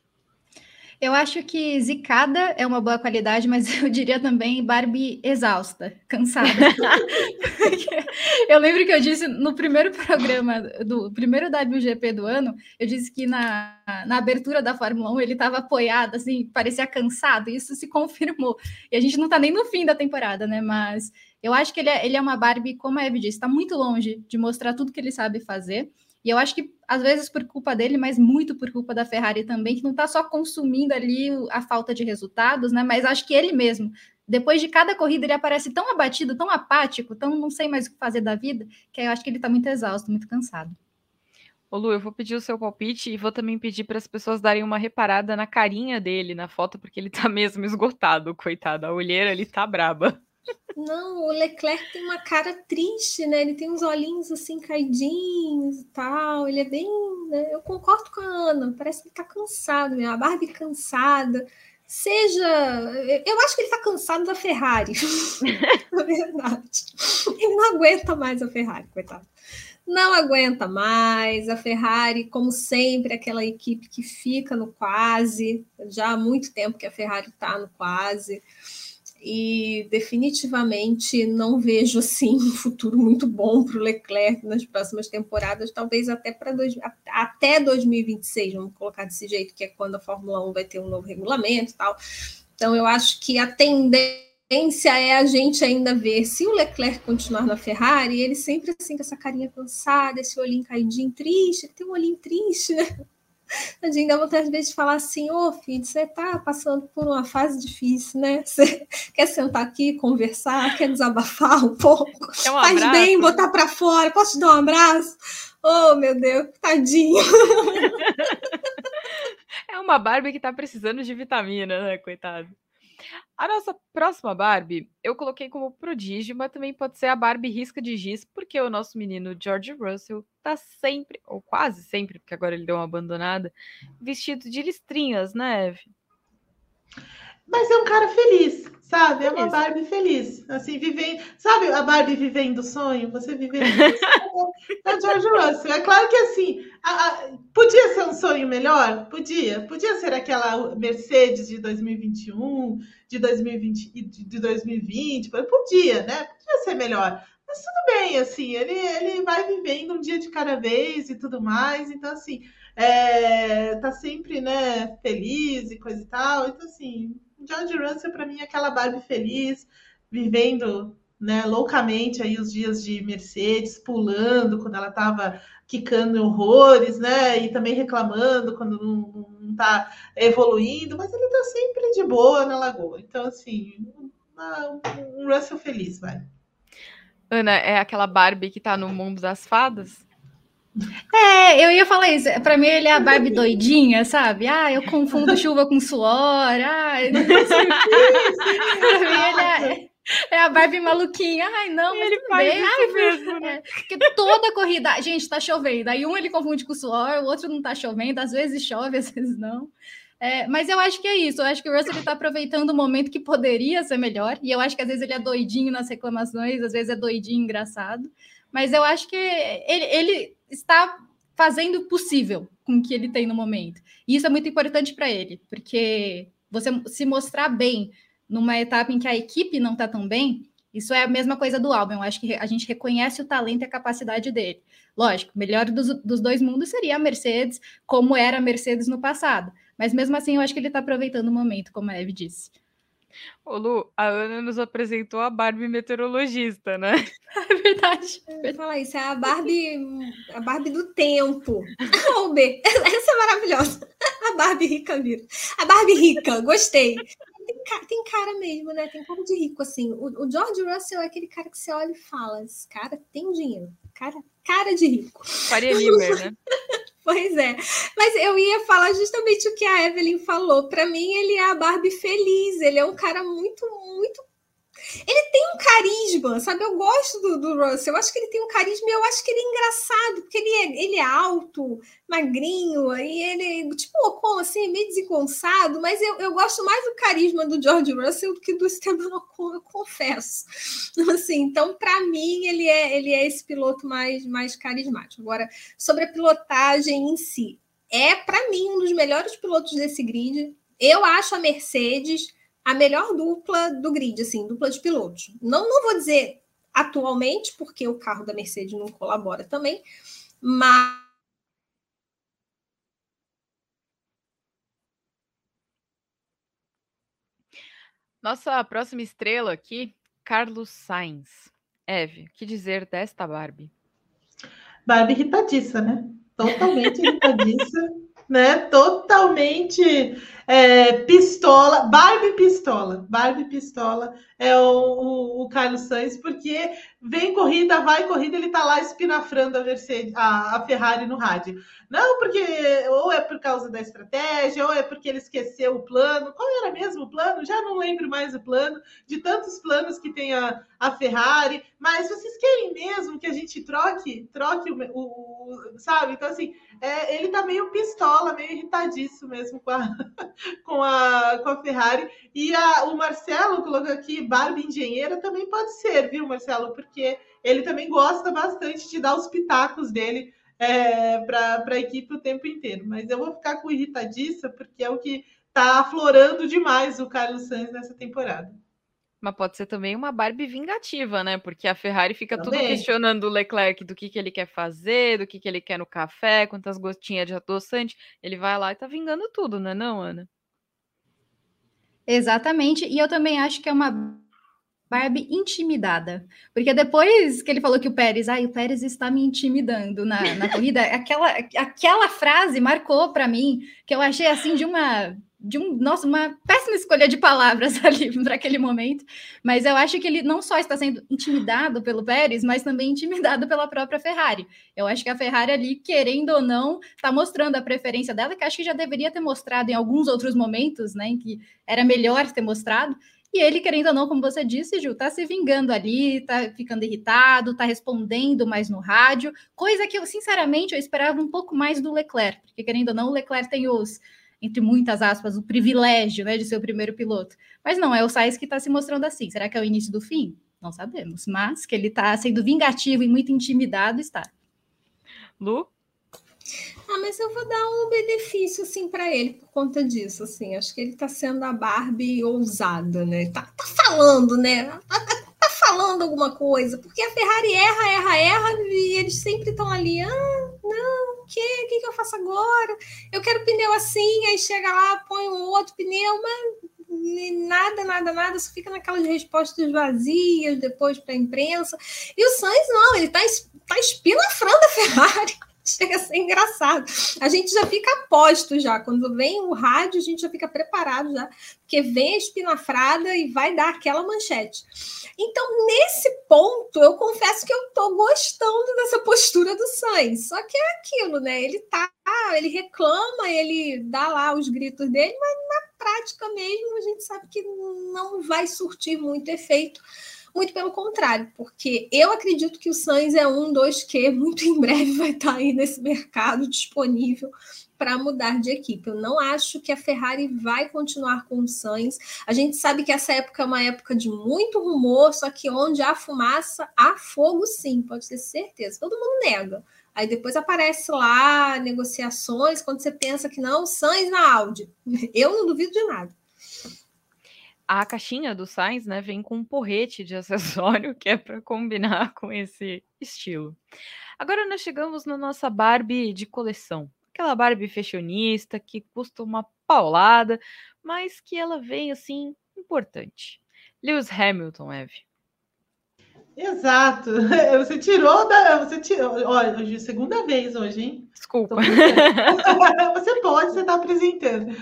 Eu acho que zicada é uma boa qualidade, mas (laughs) eu diria também Barbie exausta, cansada. (laughs) eu lembro que eu disse no primeiro programa do primeiro WGP do ano, eu disse que na, na abertura da Fórmula 1 ele estava apoiado, assim, parecia cansado, e isso se (laughs) confirmou. E a gente não está nem no fim da temporada, né? Mas eu acho que ele é, ele é uma Barbie, como a Eve disse, está muito longe de mostrar tudo que ele sabe fazer. E eu acho que, às vezes, por culpa dele, mas muito por culpa da Ferrari também, que não está só consumindo ali a falta de resultados, né? Mas acho que ele mesmo, depois de cada corrida, ele aparece tão abatido, tão apático, tão não sei mais o que fazer da vida, que eu acho que ele está muito exausto, muito cansado. Ô Lu, eu vou pedir o seu palpite e vou também pedir para as pessoas darem uma reparada na carinha dele na foto, porque ele tá (laughs) mesmo esgotado, coitado. A olheira ele tá braba. Não, o Leclerc tem uma cara triste, né? Ele tem uns olhinhos assim caidinhos e tal. Ele é bem. Né? Eu concordo com a Ana, parece que ele tá cansado mesmo. A Barbie cansada. Seja. Eu acho que ele tá cansado da Ferrari. (laughs) Na verdade. Ele não aguenta mais a Ferrari, coitado. Não aguenta mais. A Ferrari, como sempre, aquela equipe que fica no quase. Já há muito tempo que a Ferrari tá no quase e definitivamente não vejo assim um futuro muito bom para o Leclerc nas próximas temporadas, talvez até para até 2026, vamos colocar desse jeito, que é quando a Fórmula 1 vai ter um novo regulamento e tal. Então eu acho que a tendência é a gente ainda ver se o Leclerc continuar na Ferrari, ele sempre assim com essa carinha cansada, esse olhinho caidinho triste, ele tem um olhinho triste, né? Gente dá vontade, de falar assim: Ô oh, filho, você está passando por uma fase difícil, né? (laughs) Você quer sentar aqui, conversar, quer desabafar um pouco? Um Faz bem botar para fora. Posso te dar um abraço? Oh, meu Deus, tadinho. (laughs) É uma Barbie que está precisando de vitamina, né, coitado. A nossa próxima Barbie, eu coloquei como prodígio, mas também pode ser a Barbie risca de giz, porque o nosso menino George Russell tá sempre, ou quase sempre, porque agora ele deu uma abandonada, vestido de listrinhas, né, Eve? Mas é um cara feliz, sabe? É uma Barbie feliz. Assim, vivendo. Sabe a Barbie vivendo o sonho? Você vivendo o sonho. (laughs) é George Russell. É claro que assim, a, a, podia ser um sonho melhor? Podia. Podia ser aquela Mercedes de 2021, de 2020, de 2020. Podia, né? Podia ser melhor. Mas tudo bem, assim, ele, ele vai vivendo um dia de cada vez e tudo mais. Então, assim, é, tá sempre, né, feliz e coisa e tal. Então, assim, George Russell, para mim, é aquela Barbie feliz, vivendo né, loucamente aí os dias de Mercedes, pulando quando ela estava quicando horrores, né? E também reclamando quando não, está evoluindo, mas ele está sempre de boa na lagoa. Então, assim, uma, um Russell feliz, vai. Ana, é aquela Barbie que está no mundo das fadas? É, eu ia falar isso. Para mim, ele é a Barbie doidinha, sabe? Ah, eu confundo chuva com suor. Ah, não sei (laughs) Pra mim, ele é, é a Barbie maluquinha. Ai, não, mas ele faz bem. Ai, mesmo, né? É, porque toda corrida, gente, tá chovendo. Aí um ele confunde com suor, o outro não tá chovendo. Às vezes chove, (laughs) às vezes não. É, mas eu acho que é isso. Eu acho que o Russell está aproveitando o momento que poderia ser melhor. E eu acho que às vezes ele é doidinho nas reclamações, às vezes é doidinho engraçado. Mas eu acho que ele, ele está fazendo o possível com o que ele tem no momento. E isso é muito importante para ele, porque você se mostrar bem numa etapa em que a equipe não está tão bem, isso é a mesma coisa do álbum. Eu acho que a gente reconhece o talento e a capacidade dele. Lógico, melhor dos, dos dois mundos seria a Mercedes, como era a Mercedes no passado. Mas mesmo assim, eu acho que ele está aproveitando o momento, como a Eve disse. Ô Lu, a Ana nos apresentou a Barbie meteorologista, né? (laughs) É verdade. Eu ia falar isso, é a Barbie, a Barbie do tempo. (laughs) Vamos ver. Essa é maravilhosa. A Barbie rica mesmo. A Barbie rica, gostei. Tem cara, tem cara mesmo, né? Tem cara de rico, assim. O, o, George Russell é aquele cara que você olha e fala: esse cara tem dinheiro. Cara, cara de rico. Faria Limer, né? (laughs) Pois é. Mas eu ia falar justamente o que a Evelyn falou. Para mim, ele é a Barbie feliz. Ele é um cara muito, muito ele tem um carisma, sabe? Eu gosto do, do Russell. Eu acho que ele tem um carisma e eu acho que ele é engraçado, porque ele é, ele é alto, magrinho, e ele, tipo, Ocon, assim, meio desengonçado, mas eu, eu gosto mais do carisma do George Russell do que do Esteban Ocon, eu confesso. (laughs) Assim, então, para mim, ele é, ele é esse piloto mais, mais carismático. Agora, sobre a pilotagem em si, é, para mim, um dos melhores pilotos desse grid. Eu acho a Mercedes a melhor dupla do grid, assim, dupla de pilotos. Não, não vou dizer atualmente, porque o carro da Mercedes não colabora também, mas. Nossa próxima estrela aqui, Carlos Sainz. Eve, que dizer desta Barbie? Barbie irritadiça, né? Totalmente irritadiça, (laughs) né? Totalmente é, pistola, Barbie pistola, Barbie pistola é o, o, o, Carlos Sainz, porque vem corrida, vai corrida, ele tá lá espinafrando a, Mercedes, a, a, Ferrari no rádio. Não porque ou é por causa da estratégia, ou é porque ele esqueceu o plano. Qual era mesmo o plano? Já não lembro mais o plano, de tantos planos que tem a, a Ferrari. Mas vocês querem mesmo que a gente troque, troque o, o, o sabe? Então assim, é, ele tá meio pistola, meio irritadíssimo mesmo com a (laughs) com a, com a Ferrari. E a, o Marcelo colocou aqui Barbie engenheira também pode ser, viu, Marcelo? Porque ele também gosta bastante de dar os pitacos dele é, para a equipe o tempo inteiro. Mas eu vou ficar com irritadiça, porque é o que está aflorando demais o Carlos Sainz nessa temporada. Mas pode ser também uma Barbie vingativa, né? Porque a Ferrari fica também. tudo questionando o Leclerc do que, que ele quer fazer, do que, que ele quer no café, quantas gotinhas de adoçante. Ele vai lá e tá vingando tudo, né, não, Ana? Exatamente. E eu também acho que é uma Barbie intimidada. Porque depois que ele falou que o Pérez, ai, o Pérez está me intimidando na, na corrida, (laughs) aquela, aquela frase marcou para mim, que eu achei assim de uma de um, nossa, uma péssima escolha de palavras (laughs) ali para aquele momento, mas eu acho que ele não só está sendo intimidado pelo Pérez, mas também intimidado pela própria Ferrari. Eu acho que a Ferrari ali, querendo ou não, está mostrando a preferência dela, que acho que já deveria ter mostrado em alguns outros momentos, né, em que era melhor ter mostrado. E ele, querendo ou não, como você disse, Ju, tá se vingando ali, tá ficando irritado, tá respondendo mais no rádio, coisa que eu, sinceramente, eu esperava um pouco mais do Leclerc, porque querendo ou não, o Leclerc tem os entre muitas aspas, o privilégio né, de ser o primeiro piloto. Mas não, é o Sainz que está se mostrando assim. Será que é o início do fim? Não sabemos. Mas que ele está sendo vingativo e muito intimidado, está. Lu? Ah, mas eu vou dar um benefício assim para ele por conta disso, assim. Acho que ele está sendo a Barbie ousada, né? Tá, tá falando, né? (laughs) Falando alguma coisa, porque a Ferrari erra, erra, erra e eles sempre estão ali. Ah, não, o que? O que eu faço agora? Eu quero pneu assim, aí chega lá, põe um outro pneu, mas nada, nada, nada, só fica naquelas respostas vazias depois para a imprensa. E o Sainz não, ele está tá espinafrando a Ferrari. (laughs) Chega a ser engraçado. A gente já fica aposto já. Quando vem o rádio, a gente já fica preparado já, porque vem a espinafrada e vai dar aquela manchete. Então, nesse ponto, eu confesso que eu tô gostando dessa postura do Sainz. Só que é aquilo, né? Ele tá, ele reclama, ele dá lá os gritos dele, mas na prática mesmo a gente sabe que não vai surtir muito efeito muito pelo contrário, porque eu acredito que o Sainz é um dos que muito em breve vai estar aí nesse mercado disponível para mudar de equipe. Eu não acho que a Ferrari vai continuar com o Sainz. A gente sabe que essa época é uma época de muito rumor, só que onde há fumaça, há fogo sim, pode ter certeza. Todo mundo nega. Aí depois aparece lá negociações, quando você pensa que não, Sainz na Audi. (laughs) Eu não duvido de nada a caixinha do Sainz, né, vem com um porrete de (laughs) acessório que é para combinar com esse estilo. Agora nós chegamos na nossa Barbie de coleção. Aquela Barbie fashionista que custa uma paulada, mas que ela vem assim importante. Lewis Hamilton, Eve. Exato. (laughs) Você tirou da. Você tirou. Olha, segunda vez hoje, hein? Desculpa. (laughs) Você pode, você está apresentando.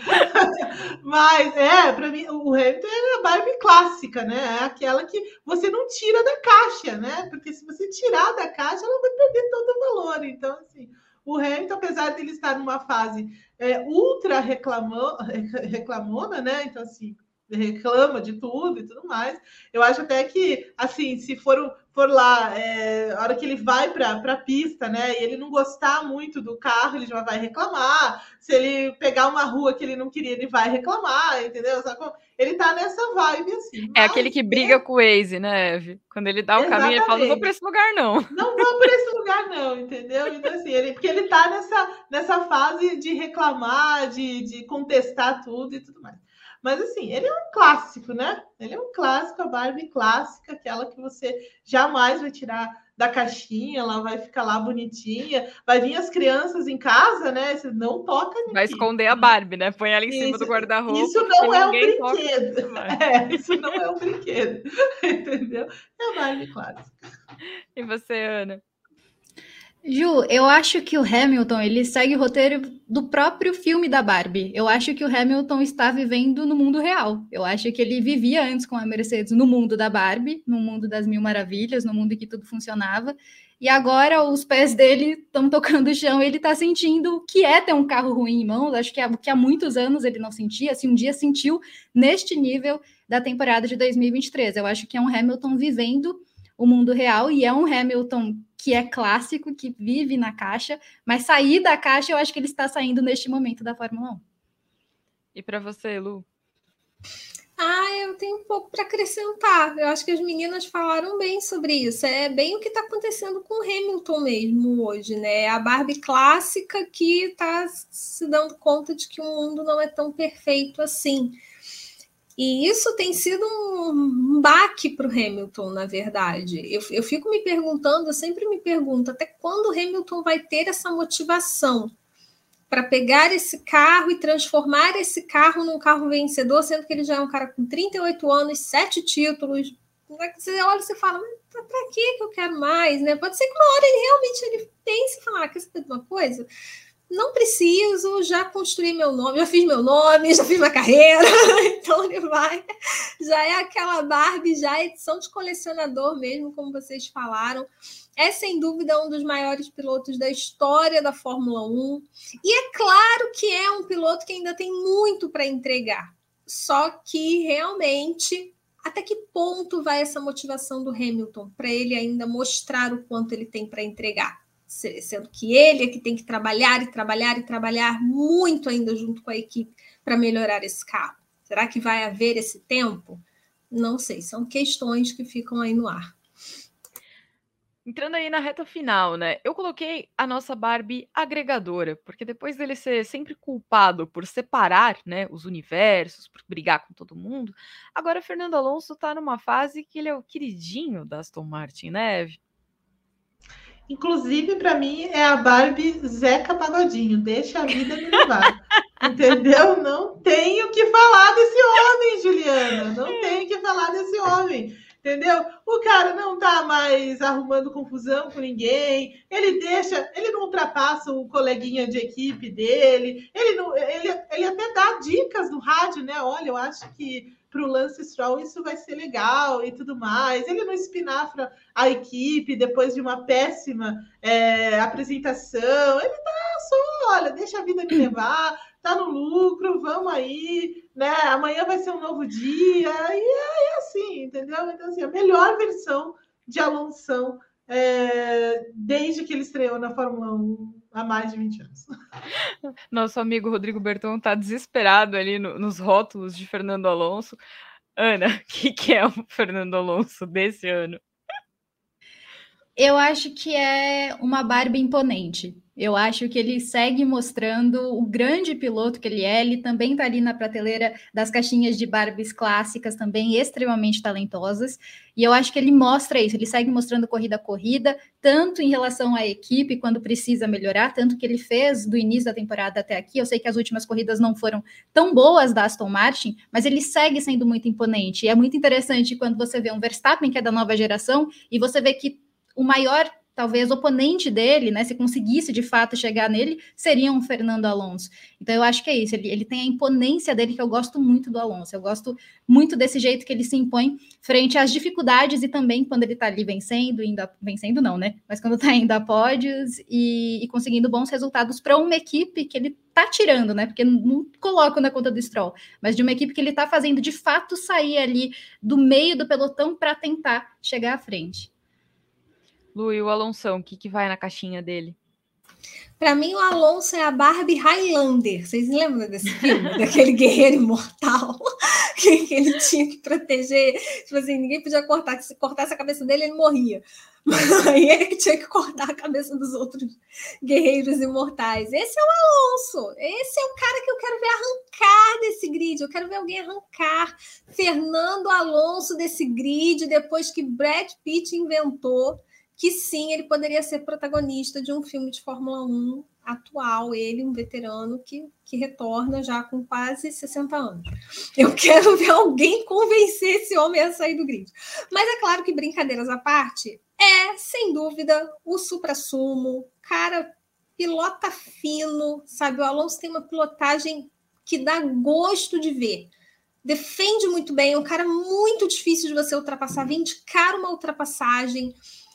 (laughs) Mas é, para mim, o Hamilton é a Barbie clássica, né? É aquela que você não tira da caixa, né? Porque se você tirar da caixa, ela vai perder todo o valor. Então, assim, o Hamilton, apesar de ele estar numa fase é, ultra reclamão, reclamona, né? Então, assim, reclama de tudo e tudo mais. Eu acho até que, assim, se for, for lá, é, a hora que ele vai para a pista, né, e ele não gostar muito do carro, ele já vai reclamar. Se ele pegar uma rua que ele não queria, ele vai reclamar, entendeu? Ele tá nessa vibe, assim. É aquele que briga é... com o Waze, né, Eve? Quando ele dá o Exatamente. caminho, ele fala, não vou para esse lugar, não. Não vou para esse lugar, não, entendeu? Então, assim, ele, porque ele tá nessa, nessa fase de reclamar, de, de contestar tudo e tudo mais. Mas assim, ele é um clássico, né? Ele é um clássico, a Barbie clássica, aquela que você jamais vai tirar da caixinha, ela vai ficar lá bonitinha. Vai vir as crianças em casa, né? Você não toca nisso. Vai esconder a Barbie, né? Põe ela em isso, cima do guarda-roupa. Isso não é um brinquedo. (laughs) É, isso não é um brinquedo. (laughs) Entendeu? É a Barbie clássica. E você, Ana? Ju, eu acho que o Hamilton ele segue o roteiro do próprio filme da Barbie. Eu acho que o Hamilton está vivendo no mundo real. Eu acho que ele vivia antes com a Mercedes no mundo da Barbie, no mundo das mil maravilhas, no mundo em que tudo funcionava. E agora os pés dele estão tocando o chão, ele está sentindo o que é ter um carro ruim em mãos. Acho que, é, que há muitos anos ele não sentia, assim, um dia sentiu neste nível da temporada de 2023. Eu acho que é um Hamilton vivendo o mundo real e é um Hamilton que é clássico, que vive na caixa, mas sair da caixa eu acho que ele está saindo neste momento da Fórmula 1. E para você, Lu? Ah, eu tenho um pouco para acrescentar. Eu acho que as meninas falaram bem sobre isso. É bem o que está acontecendo com o Hamilton mesmo hoje, né? A Barbie clássica que está se dando conta de que o mundo não é tão perfeito assim. E isso tem sido um baque para o Hamilton, na verdade. Eu, eu fico me perguntando, eu sempre me pergunto, até quando o Hamilton vai ter essa motivação para pegar esse carro e transformar esse carro num carro vencedor, sendo que ele já é um cara com 38 anos, sete títulos. Você olha e você fala, mas para que eu quero mais? Né? Pode ser que uma hora ele realmente ele pense e fala, ah, quer saber de uma coisa? Não preciso, já construí meu nome, já fiz meu nome, já fiz minha carreira, (laughs) então ele vai, já é aquela Barbie, já é edição de colecionador mesmo, como vocês falaram. É sem dúvida um dos maiores pilotos da história da Fórmula 1. E é claro que é um piloto que ainda tem muito para entregar. Só que realmente, até que ponto vai essa motivação do Hamilton para ele ainda mostrar o quanto ele tem para entregar? Sendo que ele é que tem que trabalhar e trabalhar e trabalhar muito ainda junto com a equipe para melhorar esse carro. Será que vai haver esse tempo? Não sei, são questões que ficam aí no ar. Entrando aí na reta final, né? Eu coloquei a nossa Barbie agregadora, porque depois dele ser sempre culpado por separar, né, os universos, por brigar com todo mundo, agora Fernando Alonso tá numa fase que ele é o queridinho da Aston Martin, né? Inclusive, para mim, é a Barbie Zeca Pagodinho. Deixa a vida me levar. (laughs) Entendeu? Não tenho que falar desse homem, Juliana. Não tenho que falar desse homem. Entendeu? O cara não tá mais arrumando confusão com ninguém. Ele deixa, ele não ultrapassa o coleguinha de equipe dele. Ele não, ele, ele até dá dicas no rádio, né? Olha, eu acho que para o Lance Stroll isso vai ser legal e tudo mais. Ele não espinafra a equipe depois de uma péssima é, apresentação. Ele tá só, olha, deixa a vida me levar, tá no lucro, vamos aí, né? Amanhã vai ser um novo dia, e é, assim, entendeu? Então, assim, a melhor versão de Alonso é, desde que ele estreou na Fórmula 1 há mais de 20 anos. (laughs) Nosso amigo Rodrigo Berton está desesperado ali no, nos rótulos de Fernando Alonso. Ana, (laughs) o que, que é o Fernando Alonso desse ano? Eu acho que é uma Barbie imponente. Eu acho que ele segue mostrando o grande piloto que ele é. Ele também está ali na prateleira das caixinhas de Barbies clássicas, também extremamente talentosas. E eu acho que ele mostra isso. Ele segue mostrando corrida a corrida, tanto em relação à equipe, quando precisa melhorar, tanto que ele fez do início da temporada até aqui. Eu sei que as últimas corridas não foram tão boas da Aston Martin, mas ele segue sendo muito imponente. E é muito interessante quando você vê um Verstappen, que é da nova geração, e você vê que o maior talvez oponente dele, né, se conseguisse de fato chegar nele, seria um Fernando Alonso. Então eu acho que é isso, ele, ele tem a imponência dele que eu gosto muito do Alonso, eu gosto muito desse jeito que ele se impõe frente às dificuldades e também quando ele está ali vencendo, indo a, vencendo não, né, mas quando está indo a pódios e, e conseguindo bons resultados para uma equipe que ele tá tirando, né? Porque não coloco na conta do Stroll, mas de uma equipe que ele tá fazendo de fato sair ali do meio do pelotão para tentar chegar à frente. Lu, e o Alonso, o que, que vai na caixinha dele? Para mim, o Alonso é a Barbie Highlander. Vocês lembram desse filme? (laughs) Daquele guerreiro imortal (laughs) que, ele tinha que proteger. Tipo assim, ninguém podia cortar. Se cortasse a cabeça dele, ele morria. Mas (laughs) aí ele tinha que cortar a cabeça dos outros guerreiros imortais. Esse é o Alonso. Esse é o cara que eu quero ver arrancar desse grid. Eu quero ver alguém arrancar Fernando Alonso desse grid depois que Brad Pitt inventou que sim, ele poderia ser protagonista de um filme de Fórmula 1 atual, ele, um veterano que, que retorna já com quase 60 anos. Eu (laughs) quero ver alguém convencer esse homem a sair do grid. Mas é claro que, brincadeiras à parte, é, sem dúvida, o supra-sumo, cara, pilota fino, sabe? O Alonso tem uma pilotagem que dá gosto de ver. Defende muito bem, é um cara muito difícil de você ultrapassar, vem cara uma ultrapassagem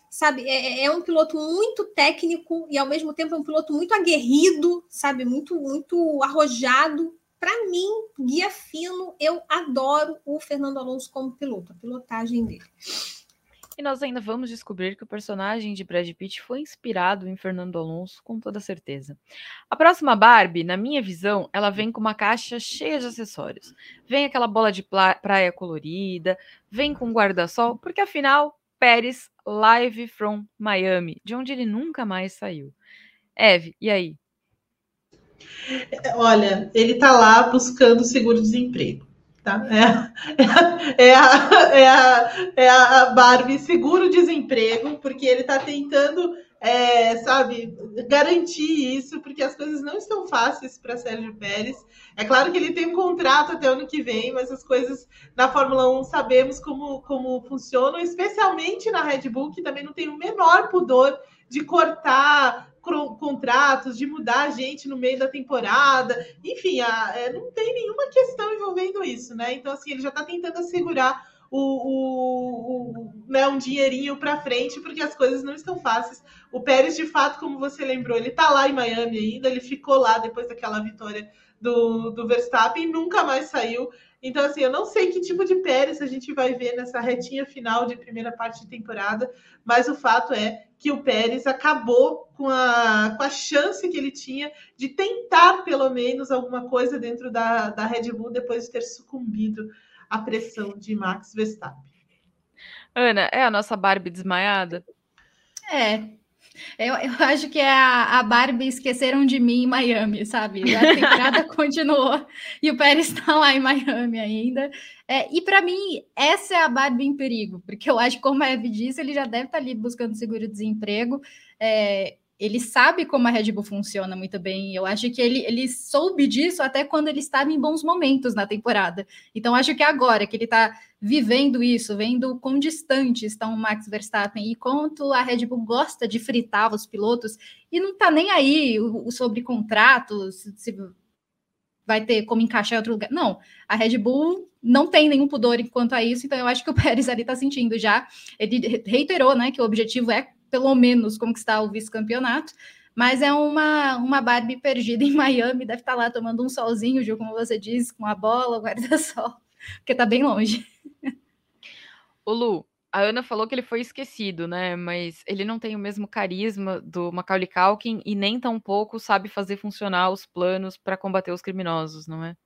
sabe? É, é, é, um piloto muito técnico e ao mesmo tempo é um piloto muito aguerrido, sabe? Muito, muito arrojado. Para mim, guia fino, eu adoro o Fernando Alonso como piloto, a pilotagem dele. E nós ainda vamos descobrir que o personagem de Brad Pitt foi inspirado em Fernando Alonso, com toda certeza. A próxima Barbie, na minha visão, ela vem com uma caixa cheia de acessórios. Vem aquela bola de praia colorida, vem com guarda-sol, porque afinal Pérez Live from Miami, de onde ele nunca mais saiu. Eve, e aí? Olha, ele está lá buscando seguro-desemprego. Tá? É, (laughs) é, a, é, a, é a Barbie seguro-desemprego, porque ele está tentando é, sabe, garantir isso, porque as coisas não estão fáceis para Sérgio Pérez. É claro que ele tem um contrato até ano que vem, mas as coisas na Fórmula 1 sabemos como, como funcionam, especialmente na Red Bull, que também não tem o menor pudor de cortar contratos, de mudar a gente no meio da temporada. Enfim, a, é, não tem nenhuma questão envolvendo isso, né? Então, assim, ele já está tentando assegurar o, o, o, né, um dinheirinho para frente, porque as coisas não estão fáceis. O Pérez, de fato, como você lembrou, ele está lá em Miami ainda, ele ficou lá depois daquela vitória do, do Verstappen e nunca mais saiu. Então, assim, eu não sei que tipo de Pérez a gente vai ver nessa retinha final de primeira parte de temporada, mas o fato é que o Pérez acabou com a, com a chance que ele tinha de tentar, pelo menos, alguma coisa dentro da, da Red Bull depois de ter sucumbido à pressão de Max Verstappen. Ana, é a nossa Barbie desmaiada? É, eu, eu, acho que é a, a, Barbie esqueceram de mim em Miami, sabe? A temporada (laughs) continuou e o Pérez está lá em Miami ainda. É, e para mim, essa é a Barbie em perigo, porque eu acho que, como a Eve disse, ele já deve estar tá ali buscando seguro-desemprego. É, ele sabe como a Red Bull funciona muito bem. Eu acho que ele, ele soube disso até quando ele estava em bons momentos na temporada. Então, acho que agora que ele está vivendo isso, vendo quão distante estão o Max Verstappen e quanto a Red Bull gosta de fritar os pilotos e não está nem aí sobre contratos, se vai ter como encaixar em outro lugar. Não, a Red Bull não tem nenhum pudor enquanto a isso, então eu acho que o (laughs) Pérez ali está sentindo já. Ele reiterou né, que o objetivo é pelo menos conquistar o vice-campeonato, mas é uma, uma Barbie perdida em Miami, deve estar lá tomando um solzinho, Gil, como você disse, com a bola, o guarda-sol, (laughs) porque está bem longe. O Lu, a Ana falou que ele foi esquecido, né? Mas ele não tem o mesmo carisma do Macaulay Culkin e nem tampouco sabe fazer funcionar os planos para combater os criminosos, não é?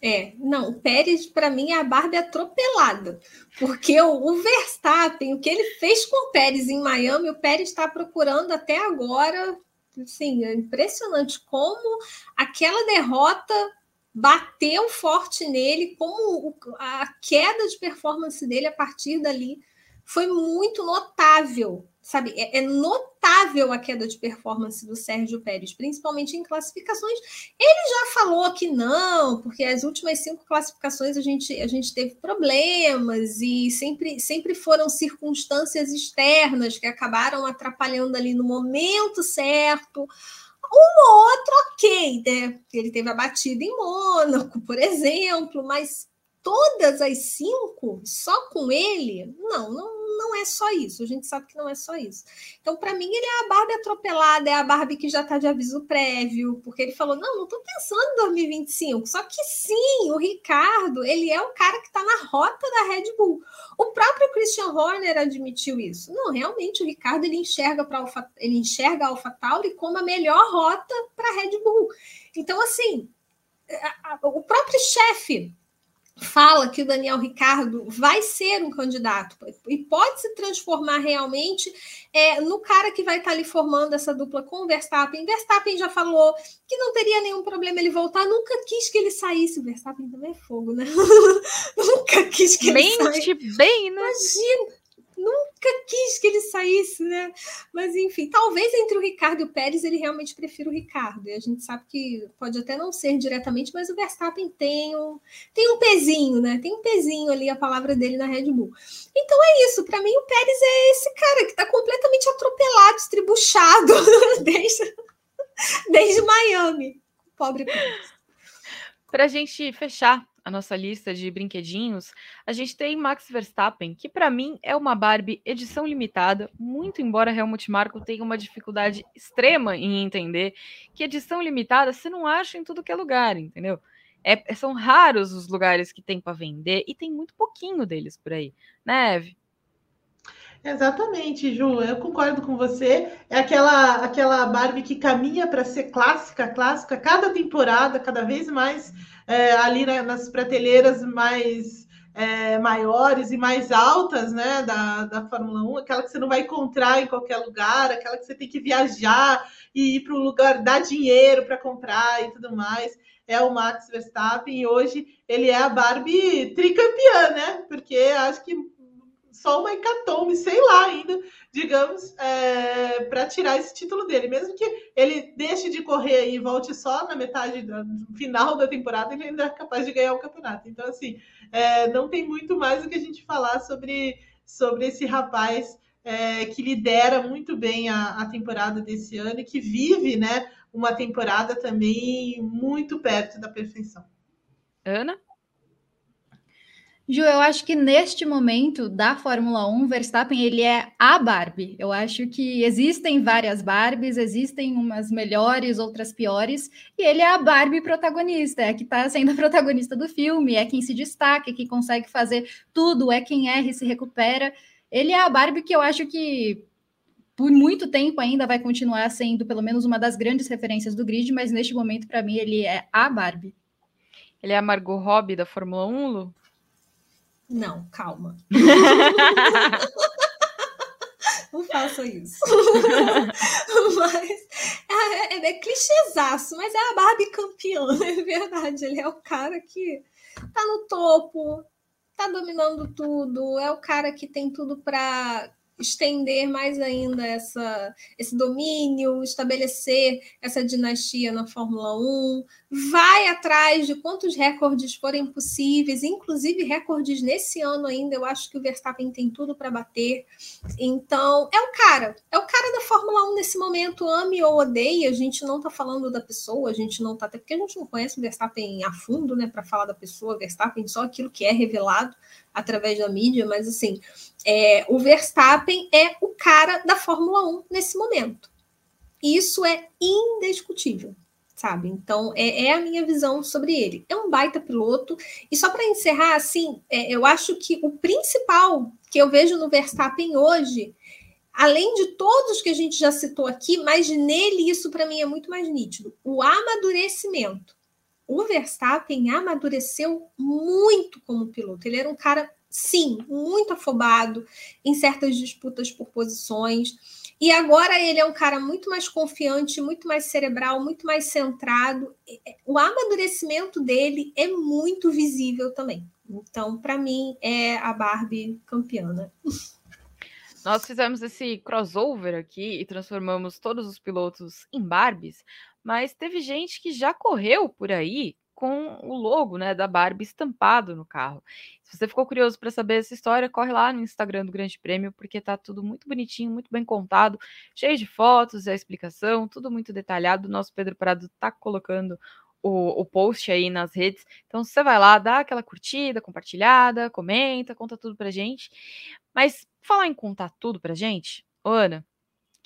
É, não, o Pérez, para mim, é a Barbie atropelada. Porque o, o, Verstappen, o que ele fez com o Pérez em Miami, o Pérez está procurando até agora. Assim, é impressionante como aquela derrota bateu forte nele, como a queda de performance dele a partir dali foi muito notável sabe, é, é, notável a queda de performance do Sérgio Pérez, principalmente em classificações. Ele já falou que não, porque as últimas cinco classificações a gente, a gente teve problemas e sempre, sempre foram circunstâncias externas que acabaram atrapalhando ali no momento certo. Uma outra, ok, né? Ele teve a batida em Mônaco, por exemplo, mas todas as cinco, só com ele, não, não, não é só isso. A gente sabe que não é só isso. Então, para mim, ele é a Barbie atropelada, é a Barbie que já está de aviso prévio, porque ele falou: não, não estou pensando em 2025. Só que sim, o Ricardo, ele é o cara que está na rota da Red Bull. O próprio Christian Horner admitiu isso. Não, realmente, o Ricardo ele enxerga para ele enxerga a AlphaTauri como a melhor rota para a Red Bull. Então, assim, o próprio chefe fala que o Daniel Ricardo vai ser um candidato e pode se transformar realmente é, no cara que vai estar ali formando essa dupla com o Verstappen. Verstappen já falou que não teria nenhum problema ele voltar, nunca quis que ele saísse. O Verstappen também é fogo, né? (laughs) nunca quis que Mente ele saísse. bem, né? Imagina nunca quis que ele saísse, né? Mas enfim, talvez entre o Ricardo e o Pérez ele realmente prefira o Ricardo. E a gente sabe que pode até não ser diretamente, mas o Verstappen tem um, tem um pezinho, né? Tem um pezinho ali a palavra dele na Red Bull. Então é isso. Para mim, o Pérez é esse cara que está completamente atropelado, estribuchado (laughs) desde, desde Miami. Pobre Pérez. Para a gente fechar a nossa lista de brinquedinhos, a gente tem Max Verstappen, que para mim é uma Barbie edição limitada, muito embora Helmut Marko tenha uma dificuldade extrema em entender que edição limitada você não acha em tudo que é lugar, entendeu? É, são raros os lugares que tem para vender e tem muito pouquinho deles por aí, né, Eve? Exatamente, Ju, eu concordo com você. É aquela aquela Barbie que caminha para ser clássica, clássica, cada temporada, cada vez mais é, ali na, nas prateleiras mais é, maiores e mais altas né, da, da Fórmula 1, aquela que você não vai encontrar em qualquer lugar, aquela que você tem que viajar e ir para o lugar, dar dinheiro para comprar e tudo mais. É o Max Verstappen e hoje ele é a Barbie tricampeã, né? Porque acho que só uma hecatombe, sei lá ainda, digamos, é, para tirar esse título dele. Mesmo que ele deixe de correr e volte só na metade do final da temporada, ele ainda é capaz de ganhar o campeonato. Então, assim, é, não tem muito mais o que a gente falar sobre, sobre esse rapaz é, que lidera muito bem a, a temporada desse ano e que vive, né, uma temporada também muito perto da perfeição. Ana? Ju, eu acho que neste momento da Fórmula 1, Verstappen ele é a Barbie. Eu acho que existem várias Barbies, existem umas melhores, outras piores, e ele é a Barbie protagonista, é a que está sendo a protagonista do filme, é quem se destaca, é quem consegue fazer tudo, é quem erra e se recupera. Ele é a Barbie que eu acho que por muito tempo ainda vai continuar sendo pelo menos uma das grandes referências do grid, mas neste momento, para mim, ele é a Barbie. Ele é a Margot Robbie da Fórmula 1, Lu? Não, calma. (laughs) Não faça isso. (laughs) mas é, é, é clichêzaço, mas é a Barbie campeã, (laughs) é verdade. Ele é o cara que tá no topo, tá dominando tudo, é o cara que tem tudo para estender mais ainda essa, esse domínio, estabelecer essa dinastia na Fórmula 1, vai atrás de quantos recordes forem possíveis, inclusive recordes nesse ano ainda, eu acho que o Verstappen tem tudo para bater. Então, é o cara, é o cara da Fórmula 1 nesse momento, ame ou odeie, a gente não está falando da pessoa, a gente não está, até porque a gente não conhece o Verstappen a fundo, né, para falar da pessoa, Verstappen só aquilo que é revelado através da mídia, mas assim, é, o Verstappen é o cara da Fórmula 1 nesse momento. Isso é indiscutível, sabe? Então, é, é, a minha visão sobre ele. É um baita piloto. E só para encerrar, assim, é, eu acho que o principal que eu vejo no Verstappen hoje, além de todos que a gente já citou aqui, mas nele isso para mim é muito mais nítido: o amadurecimento o Verstappen amadureceu muito como piloto. Ele era um cara, sim, muito afobado em certas disputas por posições. E agora ele é um cara muito mais confiante, muito mais cerebral, muito mais centrado. O amadurecimento dele é muito visível também. Então, para mim, é a Barbie campeã. Né? Nós fizemos esse crossover aqui e transformamos todos os pilotos em Barbies, mas teve gente que já correu por aí com o logo né, da Barbie estampado no carro. Se você ficou curioso para saber essa história, corre lá no Instagram do Grande Prêmio, porque tá tudo muito bonitinho, muito bem contado, cheio de fotos, a explicação, tudo muito detalhado. O nosso Pedro Prado tá colocando o, o, post aí nas redes. Então você vai lá, dá aquela curtida, compartilhada, comenta, conta tudo pra gente. Mas falar em contar tudo pra gente, Ana,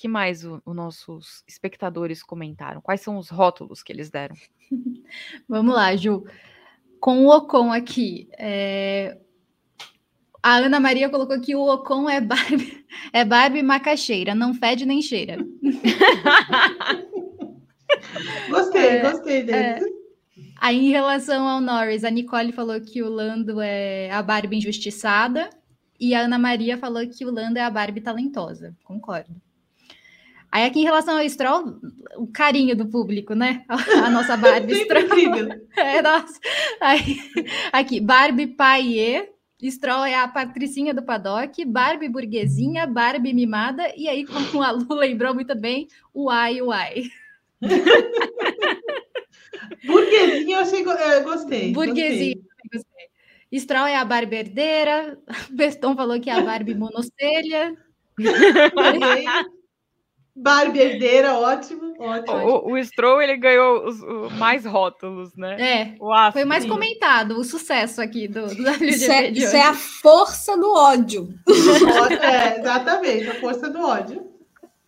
que mais os nossos espectadores comentaram? Quais são os rótulos que eles deram? (laughs) Vamos lá, Ju. Com o Ocon aqui, é... a Ana Maria colocou que o Ocon é Barbie, (laughs) é Barbie macaxeira, não fede nem cheira. (laughs) gostei, é, gostei dele. É... Aí, em relação ao Norris, a Nicole falou que o Lando é a Barbie injustiçada e a Ana Maria falou que o Lando é a Barbie talentosa. Concordo. Aí aqui em relação ao Stroll, o carinho do público, né? A nossa Barbie (laughs) Stroll. (laughs) é, nossa. Aí, aqui, Barbie Paiê, Stroll é a patricinha do paddock, Barbie burguesinha, Barbie mimada, e aí, como a Lu lembrou muito bem, uai, uai. (laughs) burguesinha eu achei, eu gostei. Burguesinha, gostei. gostei. Stroll é a Barbie herdeira, Beston falou que é a Barbie monocelha. Barbie herdeira, ótimo, ótimo. O, o Stroll, ele ganhou os, o, mais rótulos, né? É, o foi mais comentado, o sucesso aqui do, do isso, é, isso é, a força do ódio. (laughs) É, exatamente, a força do ódio.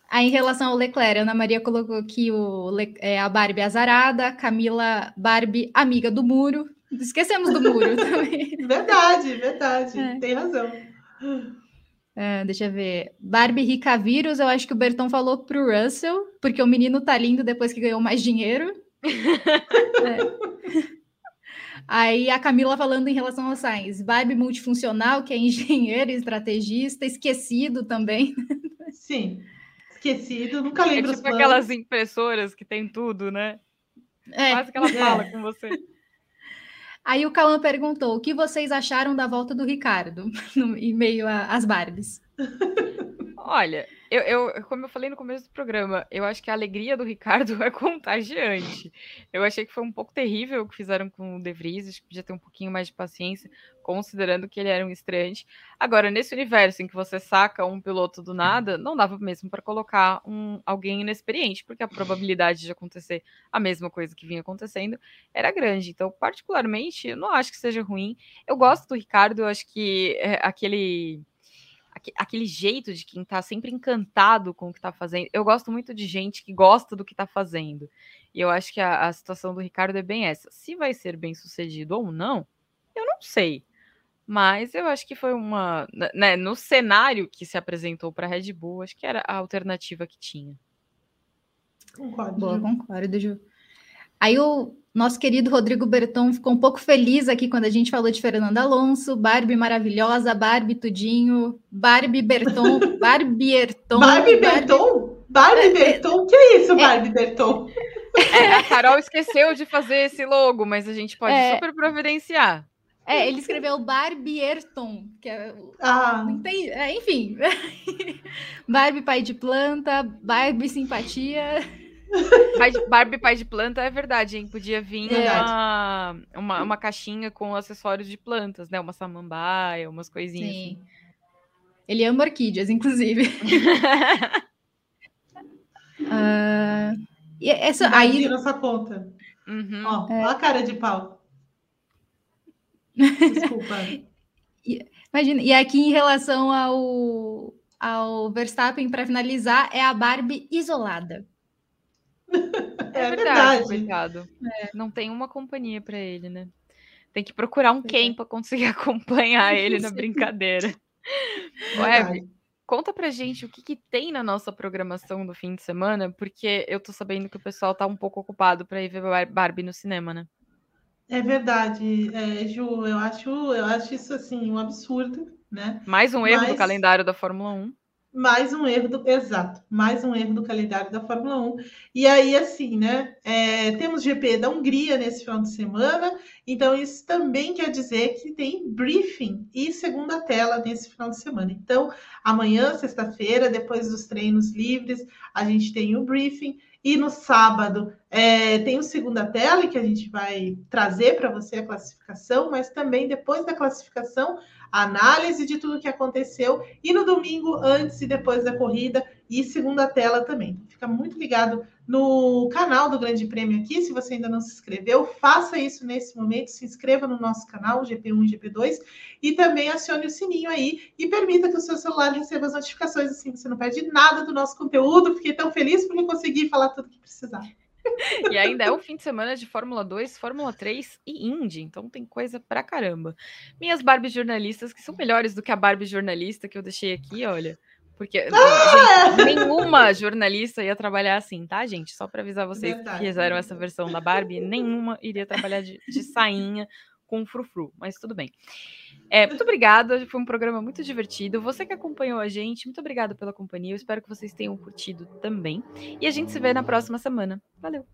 Aí, em relação ao Leclerc, Ana Maria colocou aqui o, é, a Barbie azarada, Camila Barbie amiga do muro. Esquecemos do muro (laughs) também. Verdade, verdade, é. tem razão. Uh, deixa eu ver. Barbie rica vírus, eu acho que o Berton falou pro Russell, porque o menino tá lindo depois que ganhou mais dinheiro. é. (laughs) Aí a Camila falando em relação ao Sainz. Barbie multifuncional, que é engenheiro, estrategista, esquecido também. Sim, esquecido, nunca lembro é tipo aquelas impressoras que tem tudo, né? É. Quase que ela fala é. com você. Aí o Cauã perguntou: o que vocês acharam da volta do Ricardo (laughs) no, em meio às Barbies? Olha, eu, eu, como eu falei no começo do programa, eu acho que a alegria do Ricardo (laughs) é contagiante. Eu achei que foi um pouco terrível o que fizeram com o De Vries, acho que podia ter um pouquinho mais de paciência, considerando que ele era um estreante. Agora, nesse universo em que você saca um piloto do nada, não dava mesmo para colocar um, alguém inexperiente, porque a probabilidade de acontecer a mesma coisa que vinha acontecendo era grande. Então, particularmente, eu não acho que seja ruim. Eu gosto do Ricardo, eu acho que é, aquele aquele jeito de quem está sempre encantado com o que está fazendo. Eu gosto muito de gente que gosta do que está fazendo. E eu acho que a, a, situação do Ricardo é bem essa. Se vai ser bem sucedido ou não, eu não sei. Mas eu acho que foi uma. Né, no cenário que se apresentou para a Red Bull, acho que era a alternativa que tinha. Concordo. Boa, concordo, Ju. Aí o nosso querido Rodrigo Berton ficou um pouco feliz aqui quando a gente falou de Fernando Alonso, Barbie maravilhosa, Barbie tudinho, Barbie Berton, (laughs) Barbie Erton. Barbie Berton? Barbie é, Berton? O que é isso, é. Barbie é, Berton? É, a Carol esqueceu de fazer esse logo, mas a gente pode é, super providenciar. É, ele escreveu Barbie Erton, que é. Ah. Tem, é, enfim. (laughs) Barbie pai de planta, Barbie simpatia. Pai de, Barbie pai de planta é verdade, hein? Podia vir uma, uma, uma, caixinha com acessórios de plantas, né? Uma samambaia, umas coisinhas. Sim. Assim. Ele ama orquídeas, inclusive. uh, (laughs) e essa, aí... nossa conta. Uhum. Ó, é. ó a cara de pau. (laughs) Desculpa. Imagina, e aqui em relação ao, ao Verstappen, para finalizar, é a Barbie isolada. É, é verdade, coitado. É. Não tem uma companhia para ele, né? Tem que procurar um Ken é. para conseguir (laughs) acompanhar (laughs) ele na brincadeira. Web, conta pra gente o que, que, tem na nossa programação do fim de semana, porque eu tô sabendo que o pessoal tá um pouco ocupado para ir ver Barbie no cinema, né? É verdade, é, Ju, eu acho, eu acho isso assim um absurdo, né? Mais um erro Mas... do calendário da Fórmula 1 mais um erro do exato, mais um erro do calendário da Fórmula 1. E aí, assim, né? É, temos GP da Hungria nesse final de semana, então isso também quer dizer que tem briefing e segunda tela nesse final de semana. Então, amanhã, sexta-feira, depois dos treinos livres, a gente tem o briefing. E no sábado é, tem o segunda tela que a gente vai trazer para você a classificação, mas também depois da classificação análise de tudo que aconteceu, e no domingo, antes e depois da corrida, e segunda tela também. Então, fica muito ligado no canal do Grande Prêmio aqui. Se você ainda não se inscreveu, faça isso nesse momento, se inscreva no nosso canal, GP1 e GP2, e também acione o sininho aí e permita que o seu celular receba as notificações, assim você não perde nada do nosso conteúdo. Fiquei tão feliz por conseguir falar tudo que precisar. (laughs) E ainda é o fim de semana de Fórmula 2, Fórmula 3 e Indy, então tem coisa pra caramba. Minhas Barbies jornalistas, que são melhores do que a Barbie jornalista que eu deixei aqui, olha. Porque ah! gente, nenhuma jornalista ia trabalhar assim, tá, gente? Só para avisar vocês Verdade. que fizeram essa versão da Barbie, nenhuma iria trabalhar de, de sainha com frufru, mas tudo bem. É, muito obrigada, foi um programa muito divertido. Você que acompanhou a gente, muito obrigada pela companhia. Eu espero que vocês tenham curtido também. E a gente se vê na próxima semana. Valeu!